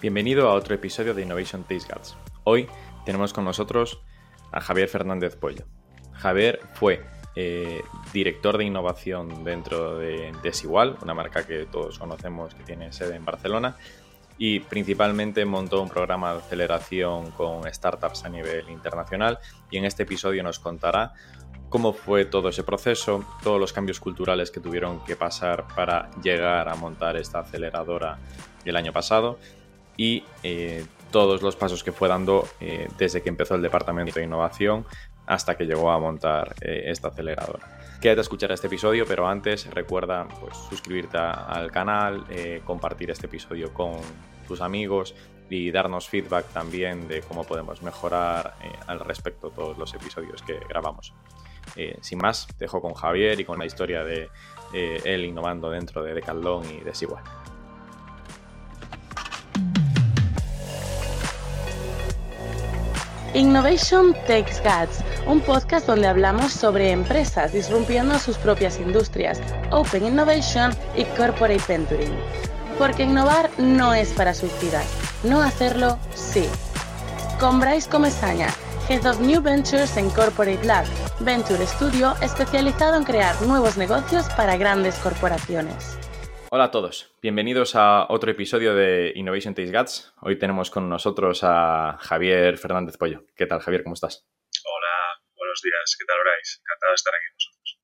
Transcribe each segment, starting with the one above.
Bienvenido a otro episodio de Innovation Taste Guts. Hoy tenemos con nosotros a Javier Fernández Pollo. Javier fue eh, director de innovación dentro de Desigual, una marca que todos conocemos que tiene sede en Barcelona, y principalmente montó un programa de aceleración con startups a nivel internacional y en este episodio nos contará cómo fue todo ese proceso, todos los cambios culturales que tuvieron que pasar para llegar a montar esta aceleradora el año pasado y eh, todos los pasos que fue dando eh, desde que empezó el departamento de innovación hasta que llegó a montar eh, esta aceleradora. Quédate a escuchar este episodio, pero antes recuerda pues, suscribirte al canal, compartir este episodio con tus amigos y darnos feedback también de cómo podemos mejorar al respecto todos los episodios que grabamos. sin más, dejo con Javier y con la historia de él innovando dentro de Decathlon y Desigual. Innovation Takes Guts, un podcast donde hablamos sobre empresas disrumpiendo sus propias industrias, Open Innovation y Corporate Venturing. Porque innovar no es para suicidas, no hacerlo sí. Con Bryce Comesaña, Head of New Ventures en Corporate Lab, Venture Studio especializado en crear nuevos negocios para grandes corporaciones. Hola a todos, bienvenidos a otro episodio de Innovation Taste Guts. Hoy tenemos con nosotros a Javier Fernández Pollo. ¿Qué tal, Javier? ¿Cómo estás? Hola, buenos días. ¿Qué tal, Bryce? Encantado de estar aquí con vosotros.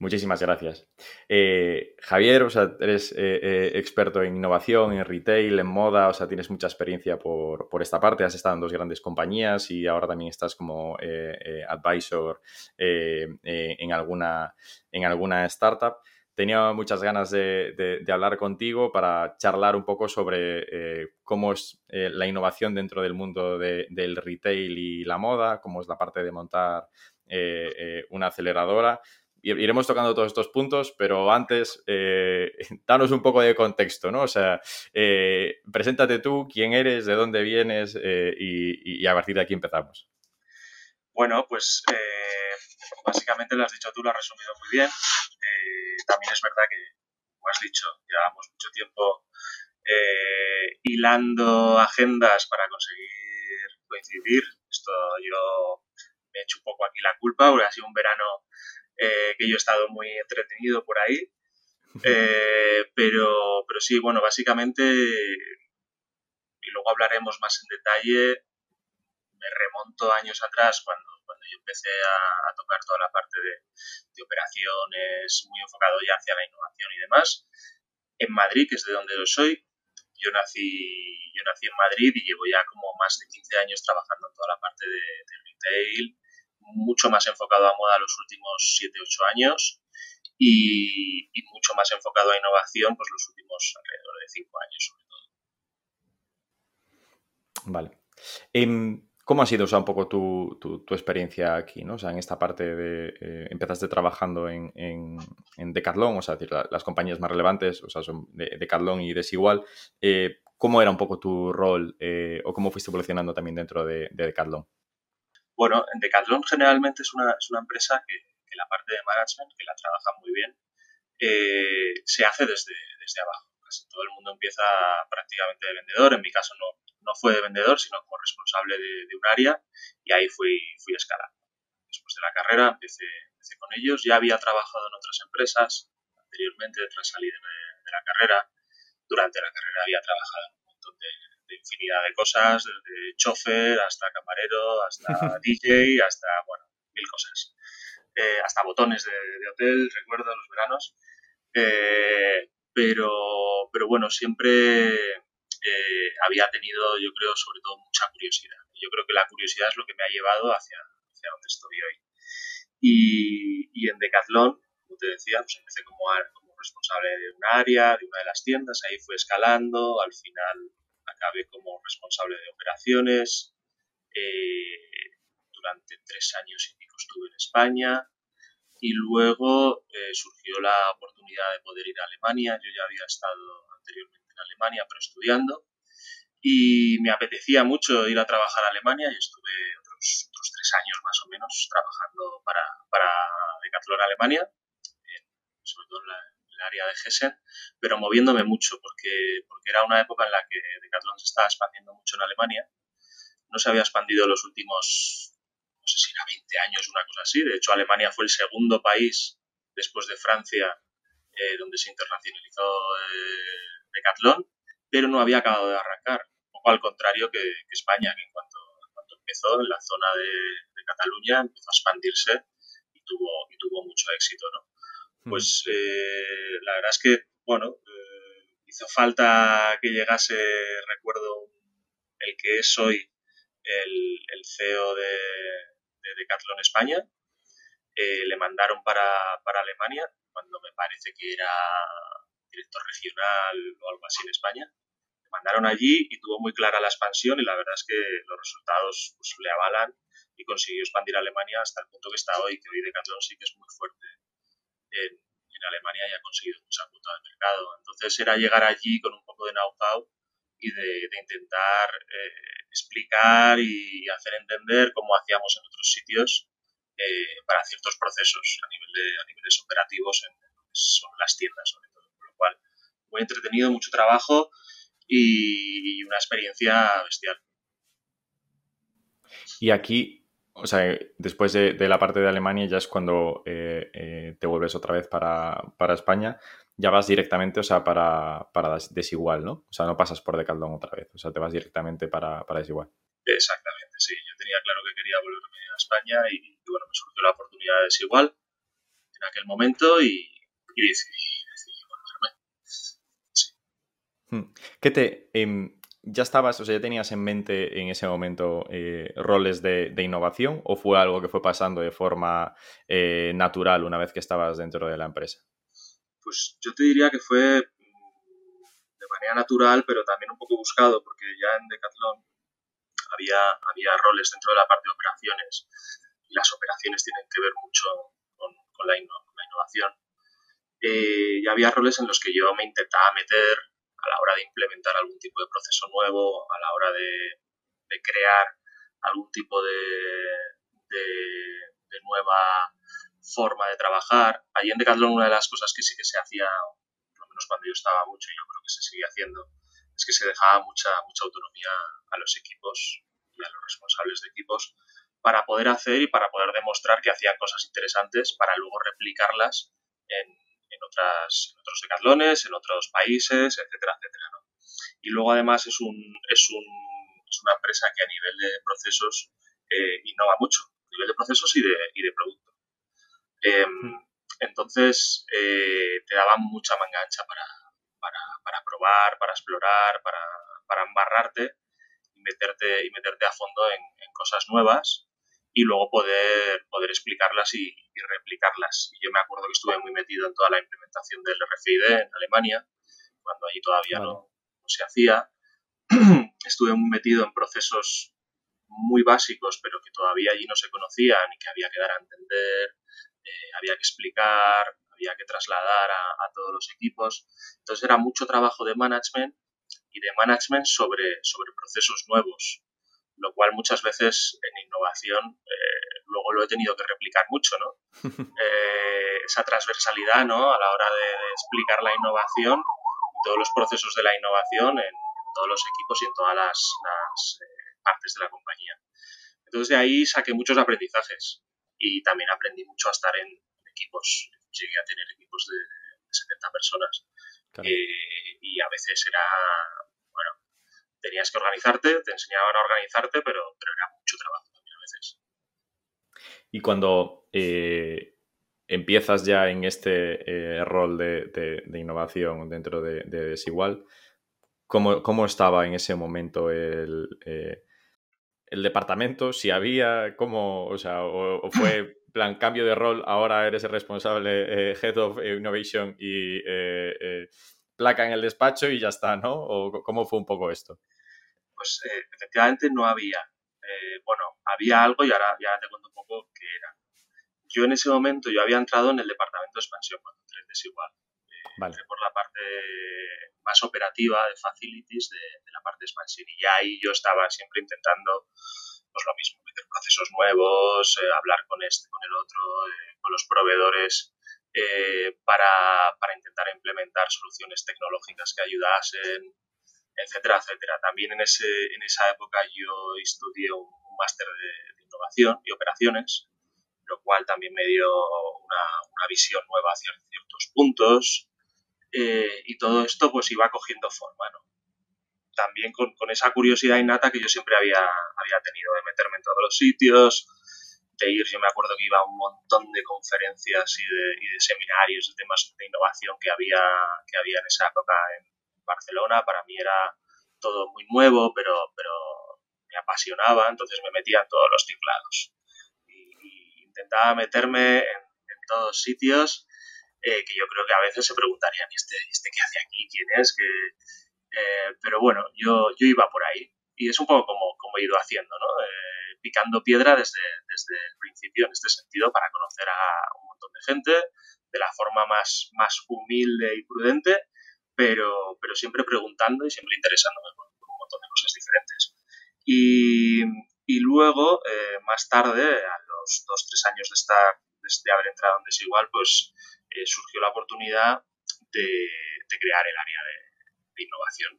Muchísimas gracias. Eh, Javier, o sea, eres eh, eh, experto en innovación, en retail, en moda, o sea, tienes mucha experiencia por, por, esta parte, has estado en dos grandes compañías y ahora también estás como advisor en, alguna, en alguna startup tenía muchas ganas de, hablar contigo para charlar un poco sobre eh, cómo es eh, la innovación dentro del mundo del retail y la moda, cómo es la parte de montar eh, una aceleradora. Iremos tocando todos estos puntos, pero antes, danos un poco de contexto, ¿no? O sea, preséntate tú, quién eres, de dónde vienes y, y, a partir de aquí empezamos. Bueno, pues básicamente lo has dicho tú, lo has resumido muy bien también es verdad que, como has dicho, llevamos mucho tiempo eh, hilando agendas para conseguir coincidir. Esto yo me he hecho un poco aquí la culpa, porque ha sido un verano eh, que yo he estado muy entretenido por ahí. Eh, pero, pero sí, bueno, básicamente, y luego hablaremos más en detalle, me remonto años atrás cuando yo empecé a, tocar toda la parte de, operaciones, muy enfocado ya hacia la innovación y demás, en Madrid, que es de donde yo soy. Yo nací, yo nací en Madrid y llevo ya como más de 15 años trabajando en toda la parte de, retail, mucho más enfocado a moda los últimos 7-8 años y, mucho más enfocado a innovación pues los últimos alrededor de 5 años sobre todo. Vale. Em, ¿Cómo ha sido un poco tu, experiencia aquí? ¿no? O sea, en esta parte de. Eh, empezaste trabajando en, en, Decathlon, o sea, decir, las compañías más relevantes, o sea, son de, Decathlon y Desigual. Eh, ¿Cómo era un poco tu rol eh, o cómo fuiste evolucionando también dentro de, Decathlon? Bueno, en Decathlon generalmente es una, es una empresa que, la parte de management, que la trabaja muy bien, se hace desde, desde abajo. Casi todo el mundo empieza prácticamente de vendedor, en mi caso no fue de vendedor, sino como responsable de, un área y ahí fui, fui escalando. Después de la carrera empecé, con ellos, ya había trabajado en otras empresas anteriormente tras salir de, la carrera. Durante la carrera había trabajado en un montón de, infinidad de cosas, desde chofer hasta camarero, hasta DJ, hasta, bueno, mil cosas. Eh, hasta botones de, hotel, recuerdo, los veranos. Eh, pero, pero bueno, siempre eh, había tenido, yo creo, sobre todo mucha curiosidad. Yo creo que la curiosidad es lo que me ha llevado hacia, hacia donde estoy hoy. Y, y en Decathlon, como te decía, pues empecé como, como responsable de un área, de una de las tiendas, ahí fue escalando, al final acabé como responsable de operaciones. Eh, durante tres años y pico estuve en España y luego eh, surgió la oportunidad de poder ir a Alemania. Yo ya había estado anteriormente Alemania, pero estudiando. Y me apetecía mucho ir a trabajar a Alemania y estuve otros, otros tres años más o menos trabajando para, para Decathlon Alemania, sobre todo en, el área de Hessen, pero moviéndome mucho, porque, porque era una época en la que Decathlon se estaba expandiendo mucho en Alemania. No se había expandido en los últimos, no sé si era 20 años, una cosa así. De hecho, Alemania fue el segundo país después de Francia eh, donde se internacionalizó eh, Decathlon, pero no había acabado de arrancar. Un poco al contrario que, España, que en cuanto, empezó en la zona de, Cataluña empezó a expandirse y tuvo, y tuvo mucho éxito. ¿no? Hmm. Pues eh, la verdad es que, bueno, hizo falta que llegase, recuerdo, el que es hoy el, el CEO de, de Decathlon España, le mandaron para, para, Alemania cuando me parece que era director regional o algo así en España. Me mandaron allí y tuvo muy clara la expansión y la verdad es que los resultados pues, le avalan y consiguió expandir Alemania hasta el punto que está hoy, que hoy Decathlon sí que es muy fuerte en, en Alemania y ha conseguido mucha cuota de mercado. Entonces era llegar allí con un poco de know-how y de, intentar eh, explicar y hacer entender cómo hacíamos en otros sitios eh, para ciertos procesos a, nivel de, a niveles operativos en, son las tiendas, sobre todo. Cual, muy entretenido, mucho trabajo y una experiencia bestial. Y aquí, o sea, después de, la parte de Alemania ya es cuando eh, eh, te vuelves otra vez para, España, ya vas directamente, o sea, para, para, Desigual, ¿no? O sea, no pasas por Decaldón otra vez, o sea, te vas directamente para, para Desigual. Exactamente, sí. Yo tenía claro que quería volverme a España y, bueno, me surgió la oportunidad de Desigual en aquel momento y, y decidí. ¿Qué te... Em, ¿Ya estabas, o sea, ya tenías en mente en ese momento eh, roles de, innovación o fue algo que fue pasando de forma eh, natural una vez que estabas dentro de la empresa? Pues yo te diría que fue mm, de manera natural, pero también un poco buscado, porque ya en Decathlon había, había roles dentro de la parte de operaciones las operaciones tienen que ver mucho con, la, innovación. Eh, y había roles en los que yo me intentaba meter a la hora de implementar algún tipo de proceso nuevo, a la hora de, crear algún tipo de, de, nueva forma de trabajar. Allí en Decathlon una de las cosas que sí que se hacía, por lo menos cuando yo estaba mucho y yo creo que se sigue haciendo, es que se dejaba mucha, mucha autonomía a los equipos y a los responsables de equipos para poder hacer y para poder demostrar que hacían cosas interesantes para luego replicarlas en, en, otras, en otros decatlones, en otros países, etcétera, etcétera. ¿no? Y luego además es, un, es, un, es una empresa que a nivel de procesos eh, innova mucho, a nivel de procesos y de, y de producto. Em, entonces eh, te daban mucha manga ancha para, para, para probar, para explorar, para, para embarrarte y meterte, y meterte a fondo en, cosas nuevas y luego poder, poder explicarlas y, replicarlas. Y yo me acuerdo que estuve muy metido en toda la implementación del RFID en Alemania, cuando allí todavía no, se hacía. estuve muy metido en procesos muy básicos, pero que todavía allí no se conocían y que había que dar a entender, eh, había que explicar, había que trasladar a, todos los equipos. Entonces era mucho trabajo de management y de management sobre, sobre procesos nuevos, lo cual muchas veces en innovación eh, luego lo he tenido que replicar mucho, ¿no? Eh, esa transversalidad, ¿no? A la hora de, explicar la innovación todos los procesos de la innovación en, todos los equipos y en todas las, eh, partes de la compañía. Entonces de ahí saqué muchos aprendizajes y también aprendí mucho a estar en equipos llegué a tener equipos de, 70 personas. Eh, y a veces era, tenías que organizarte, te enseñaban a organizarte, pero, pero era mucho trabajo también a veces. Y cuando eh, empiezas ya en este eh, rol de, innovación dentro de, Desigual, ¿cómo, ¿cómo, estaba en ese momento el, el departamento? Si había, ¿cómo, o sea, o fue plan, cambio de rol, ahora eres el responsable eh, Head of Innovation y eh, eh, placa en el despacho y ya está, ¿no? ¿O cómo fue un poco esto? Pues efectivamente no había. bueno, había algo y ahora ya te cuento un poco qué era. Yo en ese momento, yo había entrado en el departamento de expansión cuando entré en Desigual. Vale. por la parte más operativa de facilities de, de la parte de expansión y ahí yo estaba siempre intentando pues lo mismo, meter procesos nuevos, eh, hablar con este, con el otro, eh, con los proveedores para, para, intentar implementar soluciones tecnológicas que ayudasen, etcétera, etcétera. También en, ese, en esa época yo estudié un, máster de, innovación y operaciones, lo cual también me dio una, una visión nueva hacia ciertos puntos eh, y todo esto pues iba cogiendo forma, ¿no? También con, con, esa curiosidad innata que yo siempre había, había tenido de meterme en todos los sitios, de ir, yo me acuerdo que iba a un montón de conferencias y de, y de seminarios de temas de innovación que había, que había en esa época en, Barcelona, para mí era todo muy nuevo, pero, pero me apasionaba, entonces me metía en todos los teclados. Y, intentaba meterme en, todos sitios eh, que yo creo que a veces se preguntarían, ¿y este, este qué hace aquí? ¿Quién es? Eh, pero bueno, yo, yo iba por ahí. Y es un poco como, como he ido haciendo, ¿no? Eh, picando piedra desde, desde el principio en este sentido para conocer a un montón de gente de la forma más, más humilde y prudente pero, pero siempre preguntando y siempre interesándome por, un montón de cosas diferentes. Y, y luego, eh, más tarde, a los dos, tres años de, estar, de haber entrado en Desigual, pues eh, surgió la oportunidad de, de, crear el área de, innovación.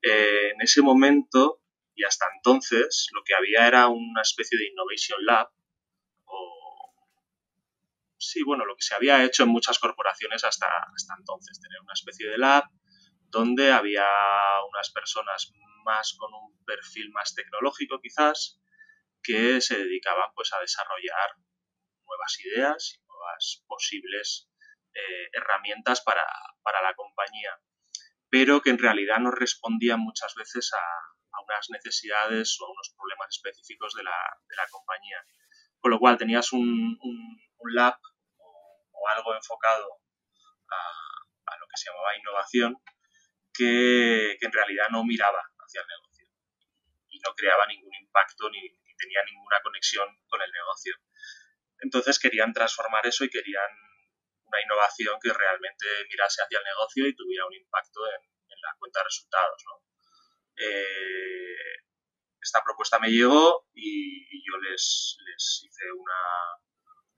Eh, en ese momento y hasta entonces, lo que había era una especie de Innovation Lab, sí, bueno, lo que se había hecho en muchas corporaciones hasta, hasta entonces, tener una especie de lab donde había unas personas más con un perfil más tecnológico quizás, que se dedicaban pues a desarrollar nuevas ideas y nuevas posibles eh, herramientas para, la compañía, pero que en realidad no respondían muchas veces a, unas necesidades o a unos problemas específicos de la, compañía. Con lo cual tenías un, un lab algo enfocado a, lo que se llamaba innovación, que, en realidad no miraba hacia el negocio y no creaba ningún impacto ni, tenía ninguna conexión con el negocio. Entonces querían transformar eso y querían una innovación que realmente mirase hacia el negocio y tuviera un impacto en, la cuenta de resultados. Eh, esta propuesta me llegó y, yo les, les, hice una,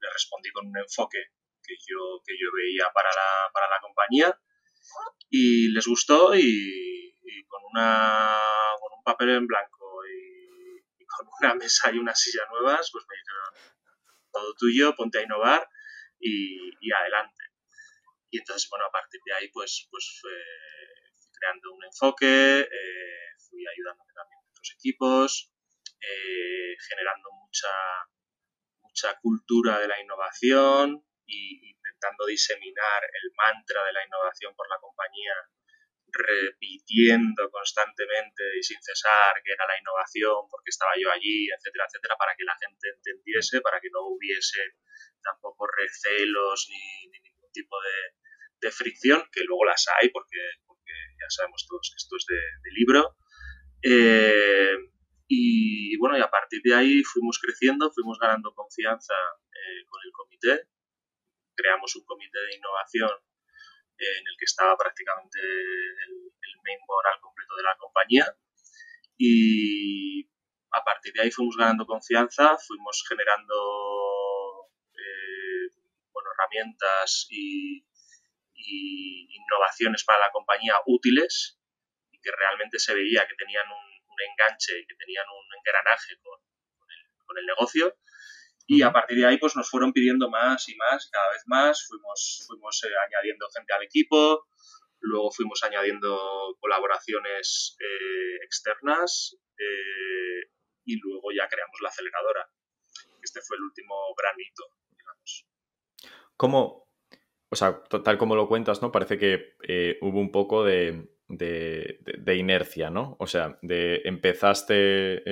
les respondí con un enfoque que yo, que yo veía para la, para la compañía y les gustó y, con, una, con un papel en blanco y, con una mesa y una silla nuevas, pues me dijeron, todo tuyo, ponte a innovar y, adelante. Y entonces, bueno, a partir de ahí, pues, pues fui creando un enfoque, eh, fui ayudándome también con otros equipos, eh, generando mucha, mucha cultura de la innovación, y intentando diseminar el mantra de la innovación por la compañía, repitiendo constantemente y sin cesar que era la innovación, porque estaba yo allí, etcétera, etcétera, para que la gente entendiese, para que no hubiese tampoco recelos ni, ningún tipo de, fricción, que luego las hay, porque, porque ya sabemos todos que esto es de, libro. Eh, y bueno, y a partir de ahí fuimos creciendo, fuimos ganando confianza eh, con el comité. Creamos un comité de innovación eh, en el que estaba prácticamente el, main board al completo de la compañía. Y a partir de ahí fuimos ganando confianza, fuimos generando bueno, herramientas y, innovaciones para la compañía útiles. y que realmente se veía que tenían un, enganche y que tenían un engranaje con, con el negocio y a partir de ahí pues nos fueron pidiendo más y más, cada vez más, fuimos, fuimos eh, añadiendo gente al equipo, luego fuimos añadiendo colaboraciones eh, externas eh, y luego ya creamos la aceleradora. Este fue el último gran hito, digamos. ¿Cómo, o sea, tal como lo cuentas, ¿no? Parece que hubo un poco de, de, inercia, ¿no? O sea, de empezaste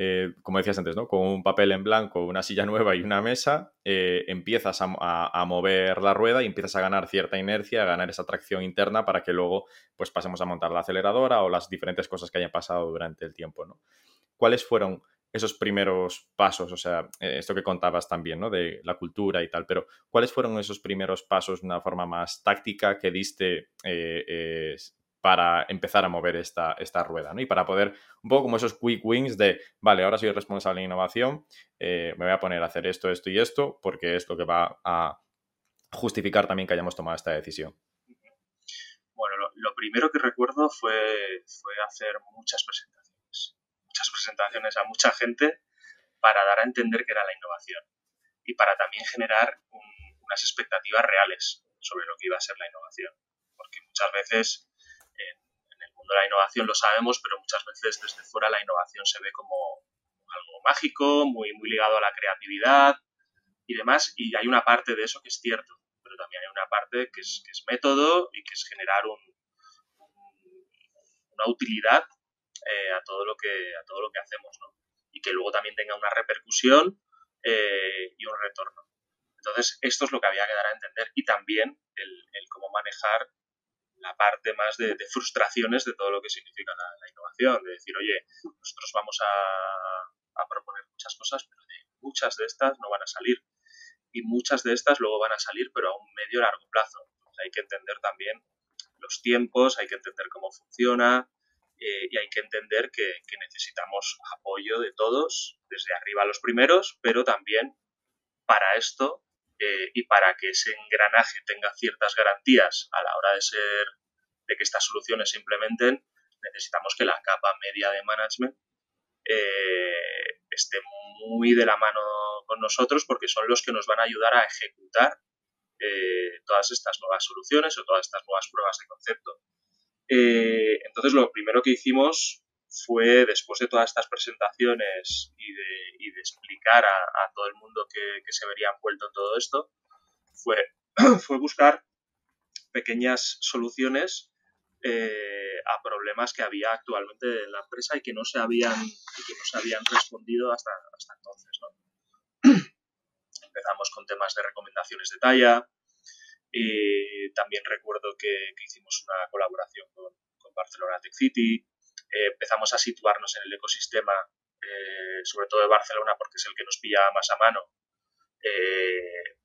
eh, como decías antes, ¿no? con un papel en blanco, una silla nueva y una mesa, eh, empiezas a, mover la rueda y empiezas a ganar cierta inercia, a ganar esa tracción interna para que luego pues, pasemos a montar la aceleradora o las diferentes cosas que hayan pasado durante el tiempo. ¿no? ¿Cuáles fueron esos primeros pasos? O sea, eh, esto que contabas también, ¿no? De la cultura y tal, pero ¿cuáles fueron esos primeros pasos una forma más táctica que diste para empezar a mover esta, esta rueda, ¿no? Y para poder, un poco como esos quick wins de, vale, ahora soy responsable de innovación, eh, me voy a poner a hacer esto, esto y esto, porque es lo que va a justificar también que hayamos tomado esta decisión. Bueno, lo, primero que recuerdo fue, fue hacer muchas presentaciones, a mucha gente para dar a entender que era la innovación y para también generar unas expectativas reales sobre lo que iba a ser la innovación. Porque muchas veces en, el mundo de la innovación lo sabemos, pero muchas veces desde fuera la innovación se ve como algo mágico, muy, muy ligado a la creatividad y demás, y hay una parte de eso que es cierto, pero también hay una parte que es, método y que es generar un, una utilidad eh, a, todo lo que, a todo lo que hacemos, ¿no? Y que luego también tenga una repercusión eh, y un retorno. Entonces, esto es lo que había que dar a entender y también el, cómo manejar la parte más de, frustraciones de todo lo que significa la, innovación, de decir, oye, nosotros vamos a, proponer muchas cosas, pero muchas de estas no van a salir y muchas de estas luego van a salir, pero a un medio largo plazo. hay que entender también los tiempos, hay que entender cómo funciona eh, y hay que entender que, necesitamos apoyo de todos, desde arriba los primeros, pero también para esto eh, y para que ese engranaje tenga ciertas garantías a la hora de ser de que estas soluciones se implementen, necesitamos que la capa media de management eh, esté muy de la mano con nosotros porque son los que nos van a ayudar a ejecutar todas estas nuevas soluciones o todas estas nuevas pruebas de concepto. Entonces, lo primero que hicimos fue, después de todas estas presentaciones y de, explicar a, todo el mundo que, se vería envuelto en todo esto, fue, buscar pequeñas soluciones eh, a problemas que había actualmente en la empresa y que no se habían, que no se habían respondido hasta, hasta entonces. Empezamos con temas de recomendaciones de talla. Y también recuerdo que, hicimos una colaboración con, con Barcelona Tech City, eh, empezamos a situarnos en el ecosistema, eh, sobre todo de Barcelona, porque es el que nos pillaba más a mano. Eh,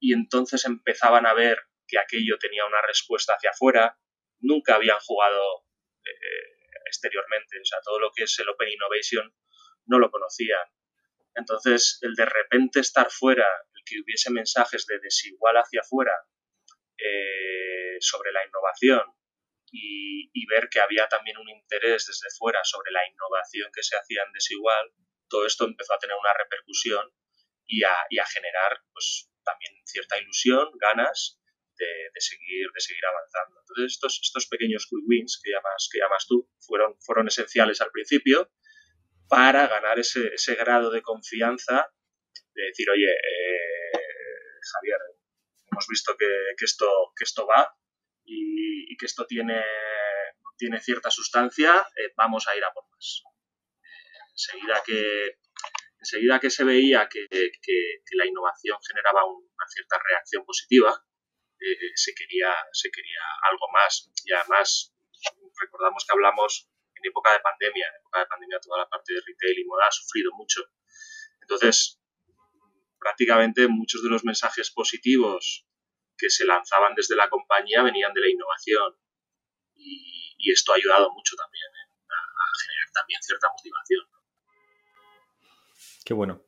y entonces empezaban a ver que aquello tenía una respuesta hacia afuera. Nunca habían jugado exteriormente, o sea, todo lo que es el Open Innovation no lo conocían. Entonces, el de repente estar fuera, el que hubiese mensajes de desigual hacia afuera sobre la innovación, y, ver que había también un interés desde fuera sobre la innovación que se hacía en desigual, todo esto empezó a tener una repercusión y a, generar pues, también cierta ilusión, ganas de, seguir, de seguir avanzando. Entonces estos, estos pequeños quick wins que llamas, que llamas tú fueron, fueron esenciales al principio para ganar ese, ese grado de confianza de decir, oye, eh, Javier, hemos visto que, que, esto, que esto va, y, que esto tiene, tiene cierta sustancia, eh, vamos a ir a por más. enseguida, que, enseguida que se veía que, la innovación generaba una cierta reacción positiva, eh, se, quería, se quería algo más. Y además, recordamos que hablamos en época de pandemia, en época de pandemia toda la parte de retail y moda ha sufrido mucho. Entonces, prácticamente muchos de los mensajes positivos que se lanzaban desde la compañía venían de la innovación y, esto ha ayudado mucho también a, generar también cierta motivación. Qué bueno.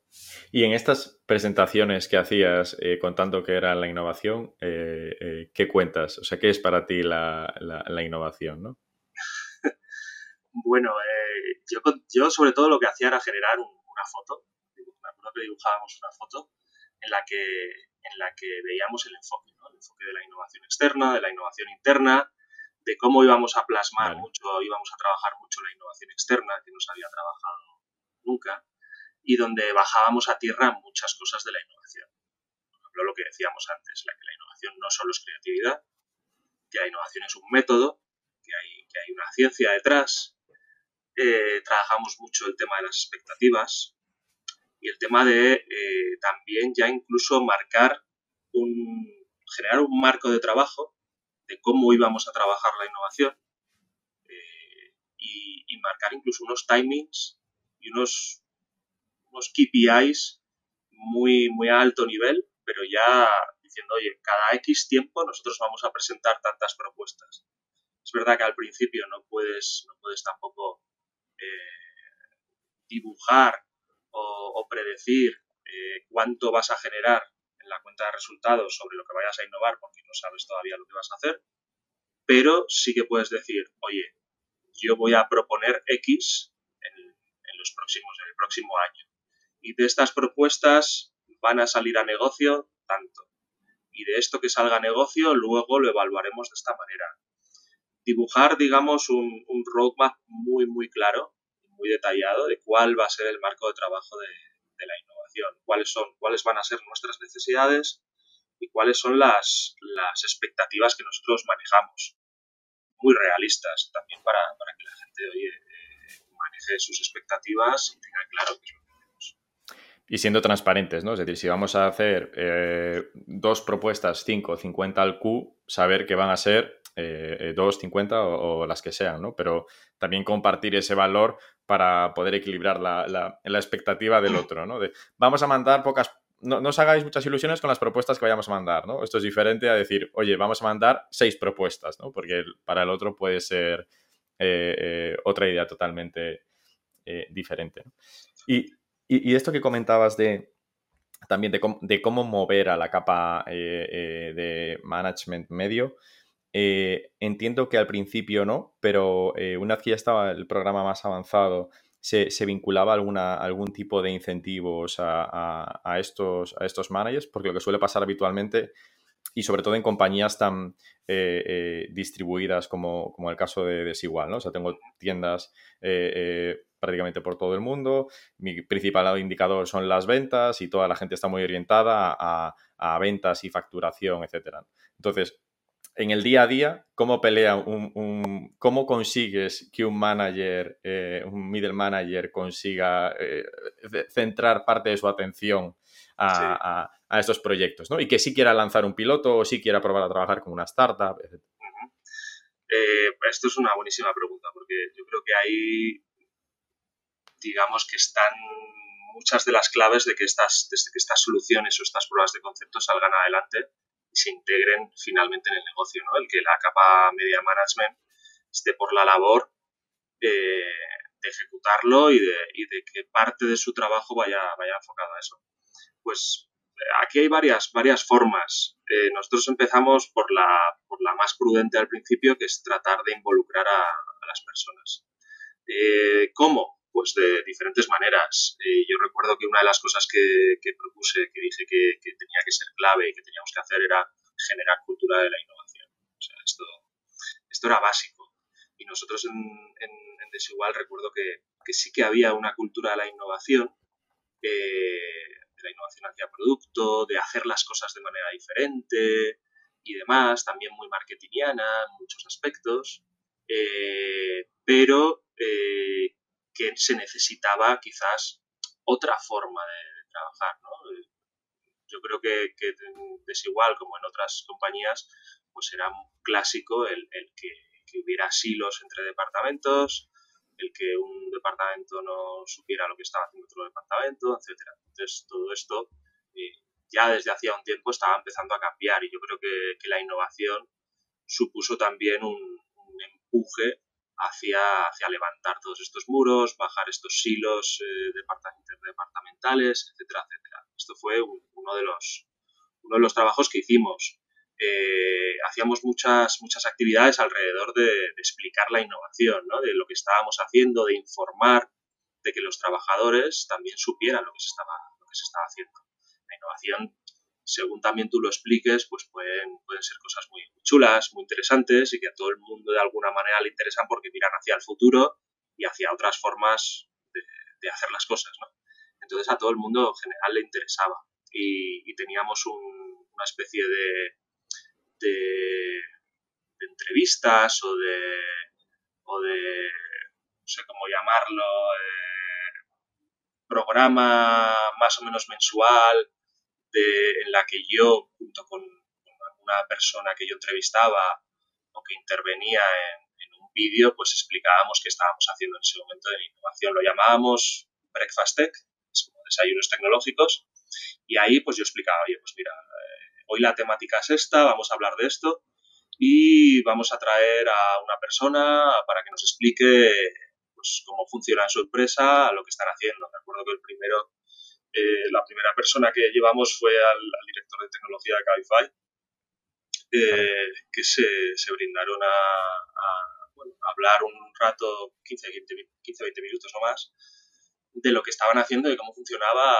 Y en estas presentaciones que hacías eh, contando que era la innovación, eh, eh, ¿qué cuentas? O sea, ¿qué es para ti la, innovación? ¿no? Bueno, yo, sobre todo lo que hacía era generar una foto. Me acuerdo que dibujábamos una foto en la que, en la que veíamos el enfoque enfoque de la innovación externa, de la innovación interna, de cómo íbamos a plasmar mucho, íbamos a trabajar mucho la innovación externa, que no se había trabajado nunca, y donde bajábamos a tierra muchas cosas de la innovación. Por ejemplo, lo que decíamos antes, la que la innovación no solo es creatividad, que la innovación es un método, que hay, que hay una ciencia detrás. Eh, trabajamos mucho el tema de las expectativas y el tema de eh, también ya incluso marcar un, generar un marco de trabajo de cómo íbamos a trabajar la innovación eh, y, marcar incluso unos timings y unos, unos KPIs muy, muy a alto nivel, pero ya diciendo, oye, cada X tiempo nosotros vamos a presentar tantas propuestas. Es verdad que al principio no puedes, no puedes tampoco dibujar o, predecir eh, cuánto vas a generar en la cuenta aporta resultados sobre lo que vayas a innovar porque no sabes todavía lo que vas a hacer, pero sí que puedes decir, oye, yo voy a proponer X en, los próximos, en el próximo año. Y de estas propuestas van a salir a negocio tanto. Y de esto que salga a negocio, luego lo evaluaremos de esta manera. Dibujar, digamos, un, roadmap muy, muy claro, muy detallado de cuál va a ser el marco de trabajo de, de la innovación, cuáles son, cuáles van a ser nuestras necesidades y cuáles son las, las expectativas que nosotros manejamos. Muy realistas también para, para que la gente oye, eh, maneje sus expectativas y tenga claro qué es lo que queremos. Y siendo transparentes, ¿no? Es decir, si vamos a hacer eh, dos propuestas, 5, 50 al Q, saber que van a ser eh, 2, 50 o, las que sean, ¿no? Pero también compartir ese valor para poder equilibrar la, la, expectativa del otro, ¿no? De, vamos a mandar pocas no, os hagáis muchas ilusiones con las propuestas que vayamos a mandar, ¿no? Esto es diferente a decir, oye, vamos a mandar seis propuestas, ¿no? Porque para el otro puede ser eh, eh, otra idea totalmente eh, diferente. Y, esto que comentabas de también de, cómo mover a la capa de management medio, entiendo que al principio no, pero una vez que ya estaba el programa más avanzado se, vinculaba alguna, algún tipo de incentivos a, estos, a estos managers, porque lo que suele pasar habitualmente, y sobre todo en compañías tan eh, eh, distribuidas como, el caso de Desigual, ¿no? O sea, tengo tiendas eh, prácticamente por todo el mundo, mi principal indicador son las ventas y toda la gente está muy orientada a, a ventas y facturación, etcétera. Entonces, en el día a día, ¿cómo pelea un, cómo consigues que un manager, eh, un middle manager consiga eh, centrar parte de su atención a, estos proyectos, ¿no? Y que sí quiera lanzar un piloto o sí quiera probar a trabajar con una startup, eh, esto es una buenísima pregunta, porque yo creo que ahí, digamos que están muchas de las claves de que estas, de que estas soluciones o estas pruebas de concepto salgan adelante y se integren finalmente en el negocio, ¿no? El que la capa media management esté por la labor eh, de ejecutarlo y de, y de, que parte de su trabajo vaya, vaya enfocado a eso. Pues eh, aquí hay varias, varias formas. Eh, nosotros empezamos por la, por la más prudente al principio, que es tratar de involucrar a, a las personas. ¿Cómo? Pues de diferentes maneras. Eh, yo recuerdo que una de las cosas que, propuse, que dije que, tenía que ser clave y que teníamos que hacer era generar cultura de la innovación. O sea, esto, esto era básico. Y nosotros en, Desigual recuerdo que, sí que había una cultura de la innovación, eh, de la innovación hacia producto, de hacer las cosas de manera diferente y demás, también muy marketingiana en muchos aspectos. Eh, pero que se necesitaba quizás otra forma de, trabajar. Yo creo que, desigual como en otras compañías, pues era clásico el, que, hubiera silos entre departamentos, el que un departamento no supiera lo que estaba haciendo otro departamento, etcétera. Entonces todo esto eh, ya desde hacía un tiempo estaba empezando a cambiar y yo creo que, la innovación supuso también un, un empuje hacia, hacia levantar todos estos muros, bajar estos silos eh, departamentales, etcétera, etcétera. Esto fue uno, de los, uno de los trabajos que hicimos. Eh, hacíamos muchas, muchas actividades alrededor de, explicar la innovación, ¿no? de lo que estábamos haciendo, de informar, de que los trabajadores también supieran lo que se estaba, lo que se estaba haciendo. La innovación según también tú lo expliques, pues pueden, pueden ser cosas muy, chulas, muy interesantes y que a todo el mundo de alguna manera le interesan porque miran hacia el futuro y hacia otras formas de, hacer las cosas, ¿no? Entonces a todo el mundo en general le interesaba y, teníamos una especie de, de, entrevistas o de, o de, no sé cómo llamarlo, eh, programa más o menos mensual en la que yo, junto con, una persona que yo entrevistaba o que intervenía en, un vídeo, pues explicábamos qué estábamos haciendo en ese momento de innovación. Lo llamábamos Breakfast Tech, es como desayunos tecnológicos, y ahí pues yo explicaba, oye, pues mira, eh, hoy la temática es esta, vamos a hablar de esto, y vamos a traer a una persona para que nos explique pues, cómo funciona en su empresa, lo que están haciendo. Me acuerdo que el primero eh, la primera persona que llevamos fue al, director de tecnología de Cabify, eh, que se, se brindaron a, hablar un rato, 15-20 15, minutos no más, de lo que estaban haciendo y cómo funcionaba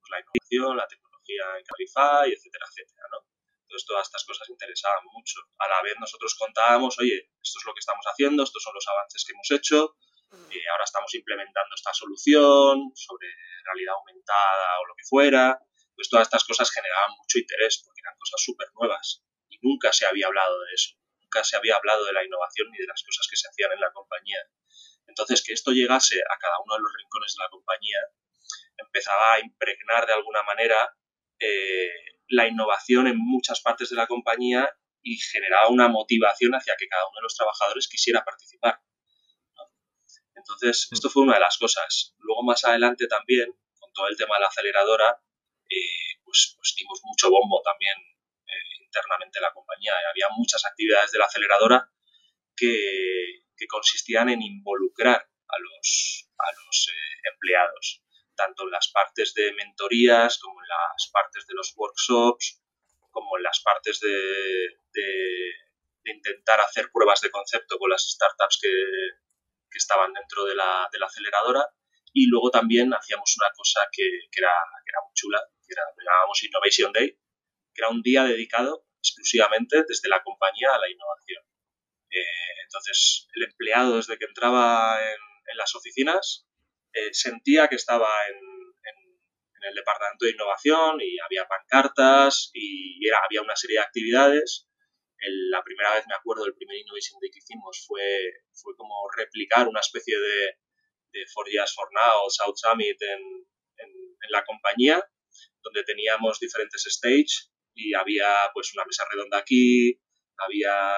pues la innovación, la tecnología en Cabify, etcétera, etcétera, ¿no? Entonces todas estas cosas interesaban mucho. A la vez nosotros contábamos, oye, esto es lo que estamos haciendo, estos son los avances que hemos hecho, ahora estamos implementando esta solución sobre realidad aumentada o lo que fuera. Pues todas estas cosas generaban mucho interés porque eran cosas súper nuevas y nunca se había hablado de eso. Nunca se había hablado de la innovación ni de las cosas que se hacían en la compañía. Entonces, que esto llegase a cada uno de los rincones de la compañía empezaba a impregnar de alguna manera eh, la innovación en muchas partes de la compañía y generaba una motivación hacia que cada uno de los trabajadores quisiera participar. Entonces, mm. esto fue una de las cosas. Luego, más adelante también, con todo el tema de la aceleradora, eh, pues, pues, dimos mucho bombo también eh, internamente en la compañía. Había muchas actividades de la aceleradora que, consistían en involucrar a los, a los empleados tanto en las partes de mentorías como en las partes de los workshops, como en las partes de, intentar hacer pruebas de concepto con las startups que, estaban dentro de la, aceleradora. Y luego también hacíamos una cosa que, era, muy chula, que era, lo llamábamos Innovation Day, que era un día dedicado exclusivamente desde la compañía a la innovación. Eh, entonces, el empleado desde que entraba en las oficinas eh, sentía que estaba en, el departamento de innovación y había pancartas y era, había una serie de actividades. La primera vez me acuerdo, el primer Innovation Day que hicimos fue, fue como replicar una especie de, de For Years For Now, South Summit en, en, la compañía, donde teníamos diferentes stages y había pues una mesa redonda aquí, había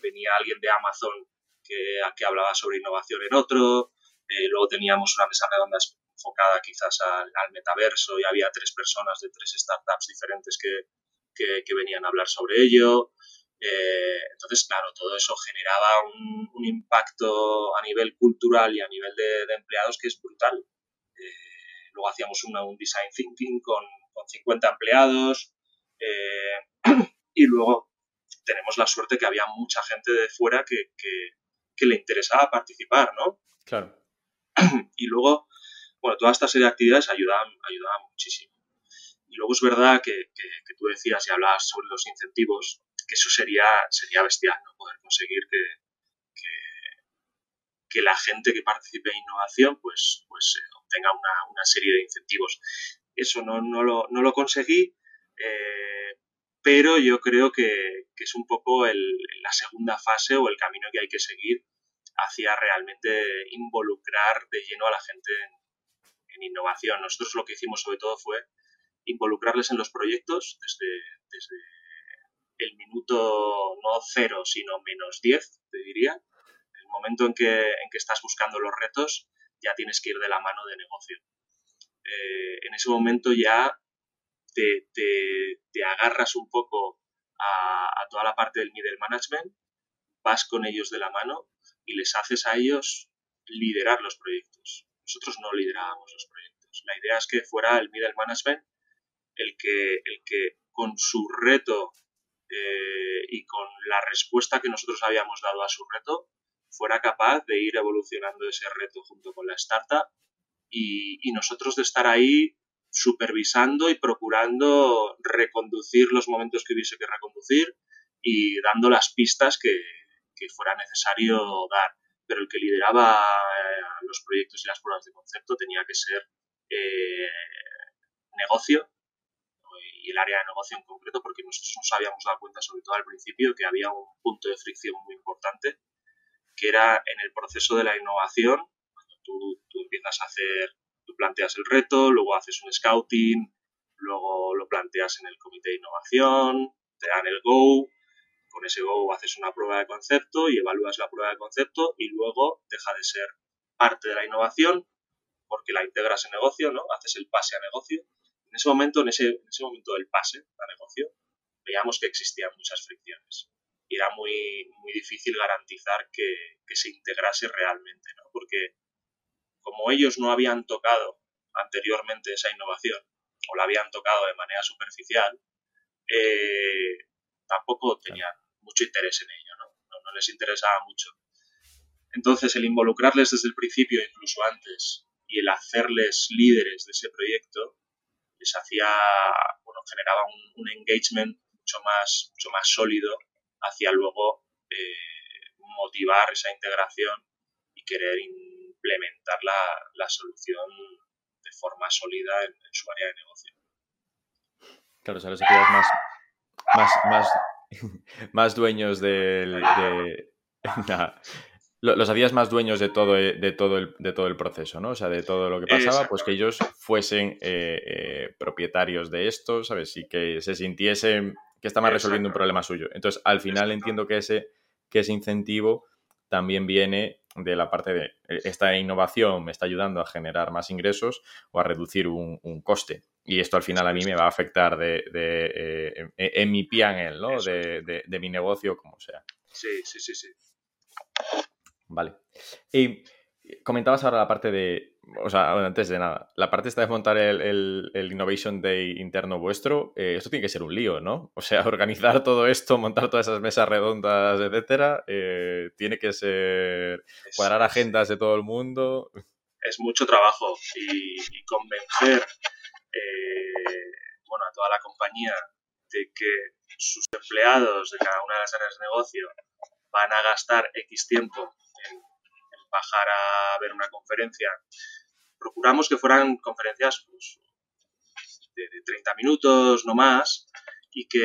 venía alguien de Amazon que, que hablaba sobre innovación en otro, eh, luego teníamos una mesa redonda enfocada quizás al, metaverso y había tres personas de tres startups diferentes que, venían a hablar sobre ello. Eh, entonces, claro, todo eso generaba un, impacto a nivel cultural y a nivel de, empleados que es brutal. Eh, luego hacíamos un design thinking con, 50 empleados y luego tenemos la suerte que había mucha gente de fuera que, que le interesaba participar, ¿no? Claro. y luego, bueno, toda esta serie de actividades ayudaban, ayudaban muchísimo. Y luego es verdad que, que, tú decías y hablabas sobre los incentivos, que eso sería, sería bestial, ¿no? Poder conseguir que, que, la gente que participe en innovación pues, pues eh, obtenga una, una, serie de incentivos. Eso no, no, lo, no lo conseguí, eh, pero yo creo que, que es un poco el, la segunda fase o el camino que hay que seguir hacia realmente involucrar de lleno a la gente en, innovación. Nosotros lo que hicimos sobre todo fue involucrarles en los proyectos desde, desde el minuto no cero, sino menos diez, te diría. El momento en que, en que estás buscando los retos, ya tienes que ir de la mano de negocio. Eh, en ese momento ya te, te, agarras un poco a, a, toda la parte del middle management, vas con ellos de la mano y les haces a ellos liderar los proyectos. Nosotros no liderábamos los proyectos. La idea es que fuera el middle management el que, el que con su reto eh, y con la respuesta que nosotros habíamos dado a su reto fuera capaz de ir evolucionando ese reto junto con la startup y, nosotros de estar ahí supervisando y procurando reconducir los momentos que hubiese que reconducir y dando las pistas que, que fuera necesario dar, pero el que lideraba eh, los proyectos y las pruebas de concepto tenía que ser eh, negocio y el área de negocio en concreto, porque nosotros nos habíamos dado cuenta, sobre todo al principio, que había un punto de fricción muy importante, que era en el proceso de la innovación, cuando tú, tú empiezas a hacer, tú planteas el reto, luego haces un scouting, luego lo planteas en el comité de innovación, te dan el go, con ese Go haces una prueba de concepto y evalúas la prueba de concepto y luego deja de ser parte de la innovación porque la integras en negocio, ¿no? Haces el pase a negocio. En ese momento, en ese, en ese momento del pase a negocio, veíamos que existían muchas fricciones y era muy, muy difícil garantizar que, que se integrase realmente, ¿no? Porque como ellos no habían tocado anteriormente esa innovación o la habían tocado de manera superficial, eh, tampoco tenían mucho interés en ello, ¿no? ¿no? les interesaba mucho. Entonces, el involucrarles desde el principio, incluso antes, y el hacerles líderes de ese proyecto, les hacía, bueno, generaba un, engagement mucho más, mucho más sólido hacia luego eh, motivar esa integración y querer implementar la, solución de forma sólida en, su área de negocio. Claro, o sea, los más, más, más, más dueños de, los hacías más dueños de todo, e, de, todo el, de todo el proceso, ¿no? O sea, de todo lo que pasaba, pues que ellos fuesen eh, eh, propietarios de esto, ¿sabes? Y que se sintiesen que estaban resolviendo un problema suyo. Entonces, al final entiendo que ese, que ese incentivo también viene de la parte de esta innovación me está ayudando a generar más ingresos o a reducir un, coste. Y esto al final a mí me va a afectar de, eh, en, mi PNL, ¿no? De, de mi negocio, como sea. Sí, sí, sí, sí. Vale. Y comentabas ahora la parte de, o sea, antes de nada, la parte esta de montar el, Innovation Day interno vuestro, eh, esto tiene que ser un lío, ¿no? O sea, organizar todo esto, montar todas esas mesas redondas, etcétera, eh, tiene que ser cuadrar agendas de todo el mundo. Es mucho trabajo y, convencer, eh, bueno, a toda la compañía de que sus empleados de cada una de las áreas de negocio van a gastar X tiempo bajar a ver una conferencia. Procuramos que fueran conferencias pues, de, 30 minutos, no más, y que,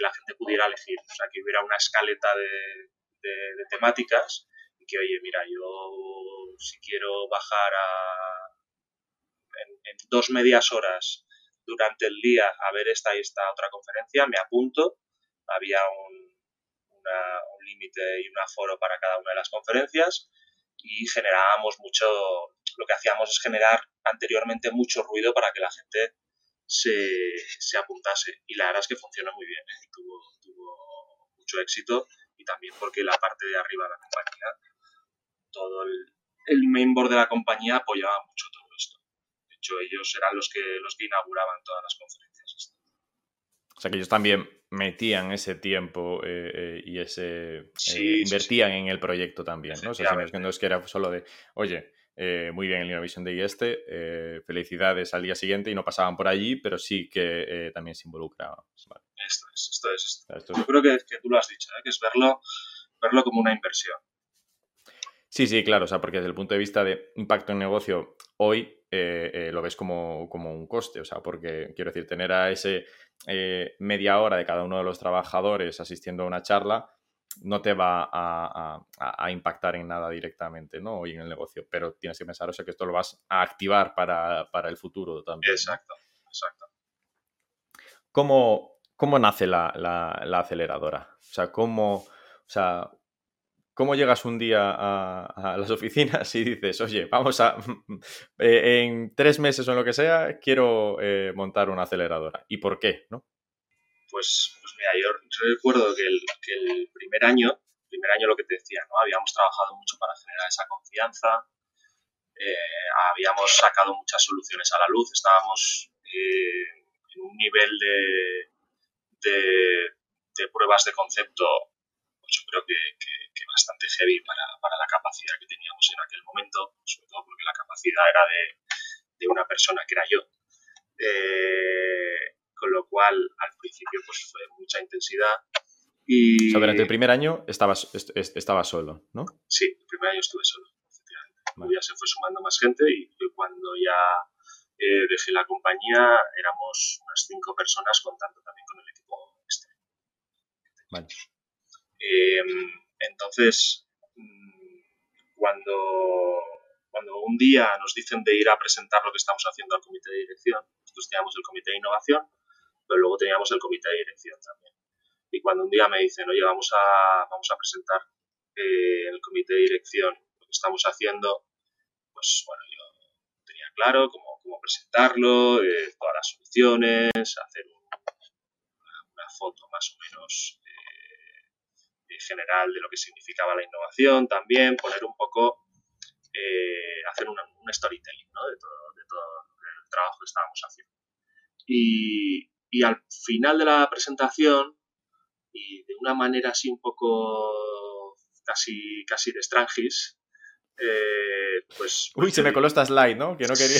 la gente pudiera elegir. O sea, que hubiera una escaleta de, temáticas y que, oye, mira, yo si quiero bajar a, en, dos medias horas durante el día a ver esta y esta otra conferencia, me apunto. Había un, un límite y un aforo para cada una de las conferencias y generábamos mucho, lo que hacíamos es generar anteriormente mucho ruido para que la gente se, se apuntase y la verdad es que funcionó muy bien, ¿eh? tuvo, tuvo mucho éxito y también porque la parte de arriba de la compañía, todo el, el mainboard de la compañía apoyaba mucho todo esto. De hecho, ellos eran los que, los que inauguraban todas las conferencias. O sea que ellos también metían ese tiempo eh, eh, y ese eh, invertían en el proyecto también, ¿no? O sea, no es que era solo de, oye, muy bien el Innovation Day este, felicidades al día siguiente y no pasaban por allí, pero sí que también se involucraban. Esto es, esto es. Esto. Yo creo que, tú lo has dicho, que es verlo, verlo como una inversión. Sí, sí, claro, o sea, porque desde el punto de vista de impacto en negocio, hoy lo ves como, como, un coste, o sea, porque quiero decir, tener a ese eh, media hora de cada uno de los trabajadores asistiendo a una charla no te va a, impactar en nada directamente, ¿no? Hoy en el negocio, pero tienes que pensar, o sea, que esto lo vas a activar para, el futuro también. Exacto, exacto. ¿Cómo, cómo nace la, aceleradora? O sea, ¿cómo, o sea, ¿Cómo llegas un día a, las oficinas y dices, oye, vamos a, eh, en tres meses o en lo que sea, quiero eh, montar una aceleradora? ¿Y por qué? ¿no? Pues, pues mira, yo, recuerdo que el, primer año, primer año lo que te decía, ¿no? Habíamos trabajado mucho para generar esa confianza, eh, habíamos sacado muchas soluciones a la luz, estábamos en un nivel de, de, pruebas de concepto, yo creo que bastante heavy para, para, la capacidad que teníamos en aquel momento, sobre todo porque la capacidad era de, de una persona que era yo. Eh, con lo cual, al principio, pues fue mucha intensidad. Y... durante el primer año estabas, estaba solo, ¿no? Sí, el primer año estuve solo, efectivamente. Ya se fue sumando más gente y cuando ya eh, dejé la compañía éramos unas cinco personas contando también con el equipo externo. Vale. Eh, entonces, cuando, cuando un día nos dicen de ir a presentar lo que estamos haciendo al comité de dirección, nosotros teníamos el comité de innovación, pero luego teníamos el comité de dirección también. Y cuando un día me dicen, oye, vamos a, vamos a presentar eh, el comité de dirección lo que estamos haciendo, pues bueno, yo tenía claro cómo, cómo presentarlo, eh, todas las soluciones, hacer una, foto más o menos general de lo que significaba la innovación también, poner un poco, eh, hacer un storytelling ¿no? de, todo, de, todo, Y, al final de la presentación, y de una manera así un poco casi, casi de Strangis, eh, pues, Uy, se me coló esta slide, ¿no? Que no quería.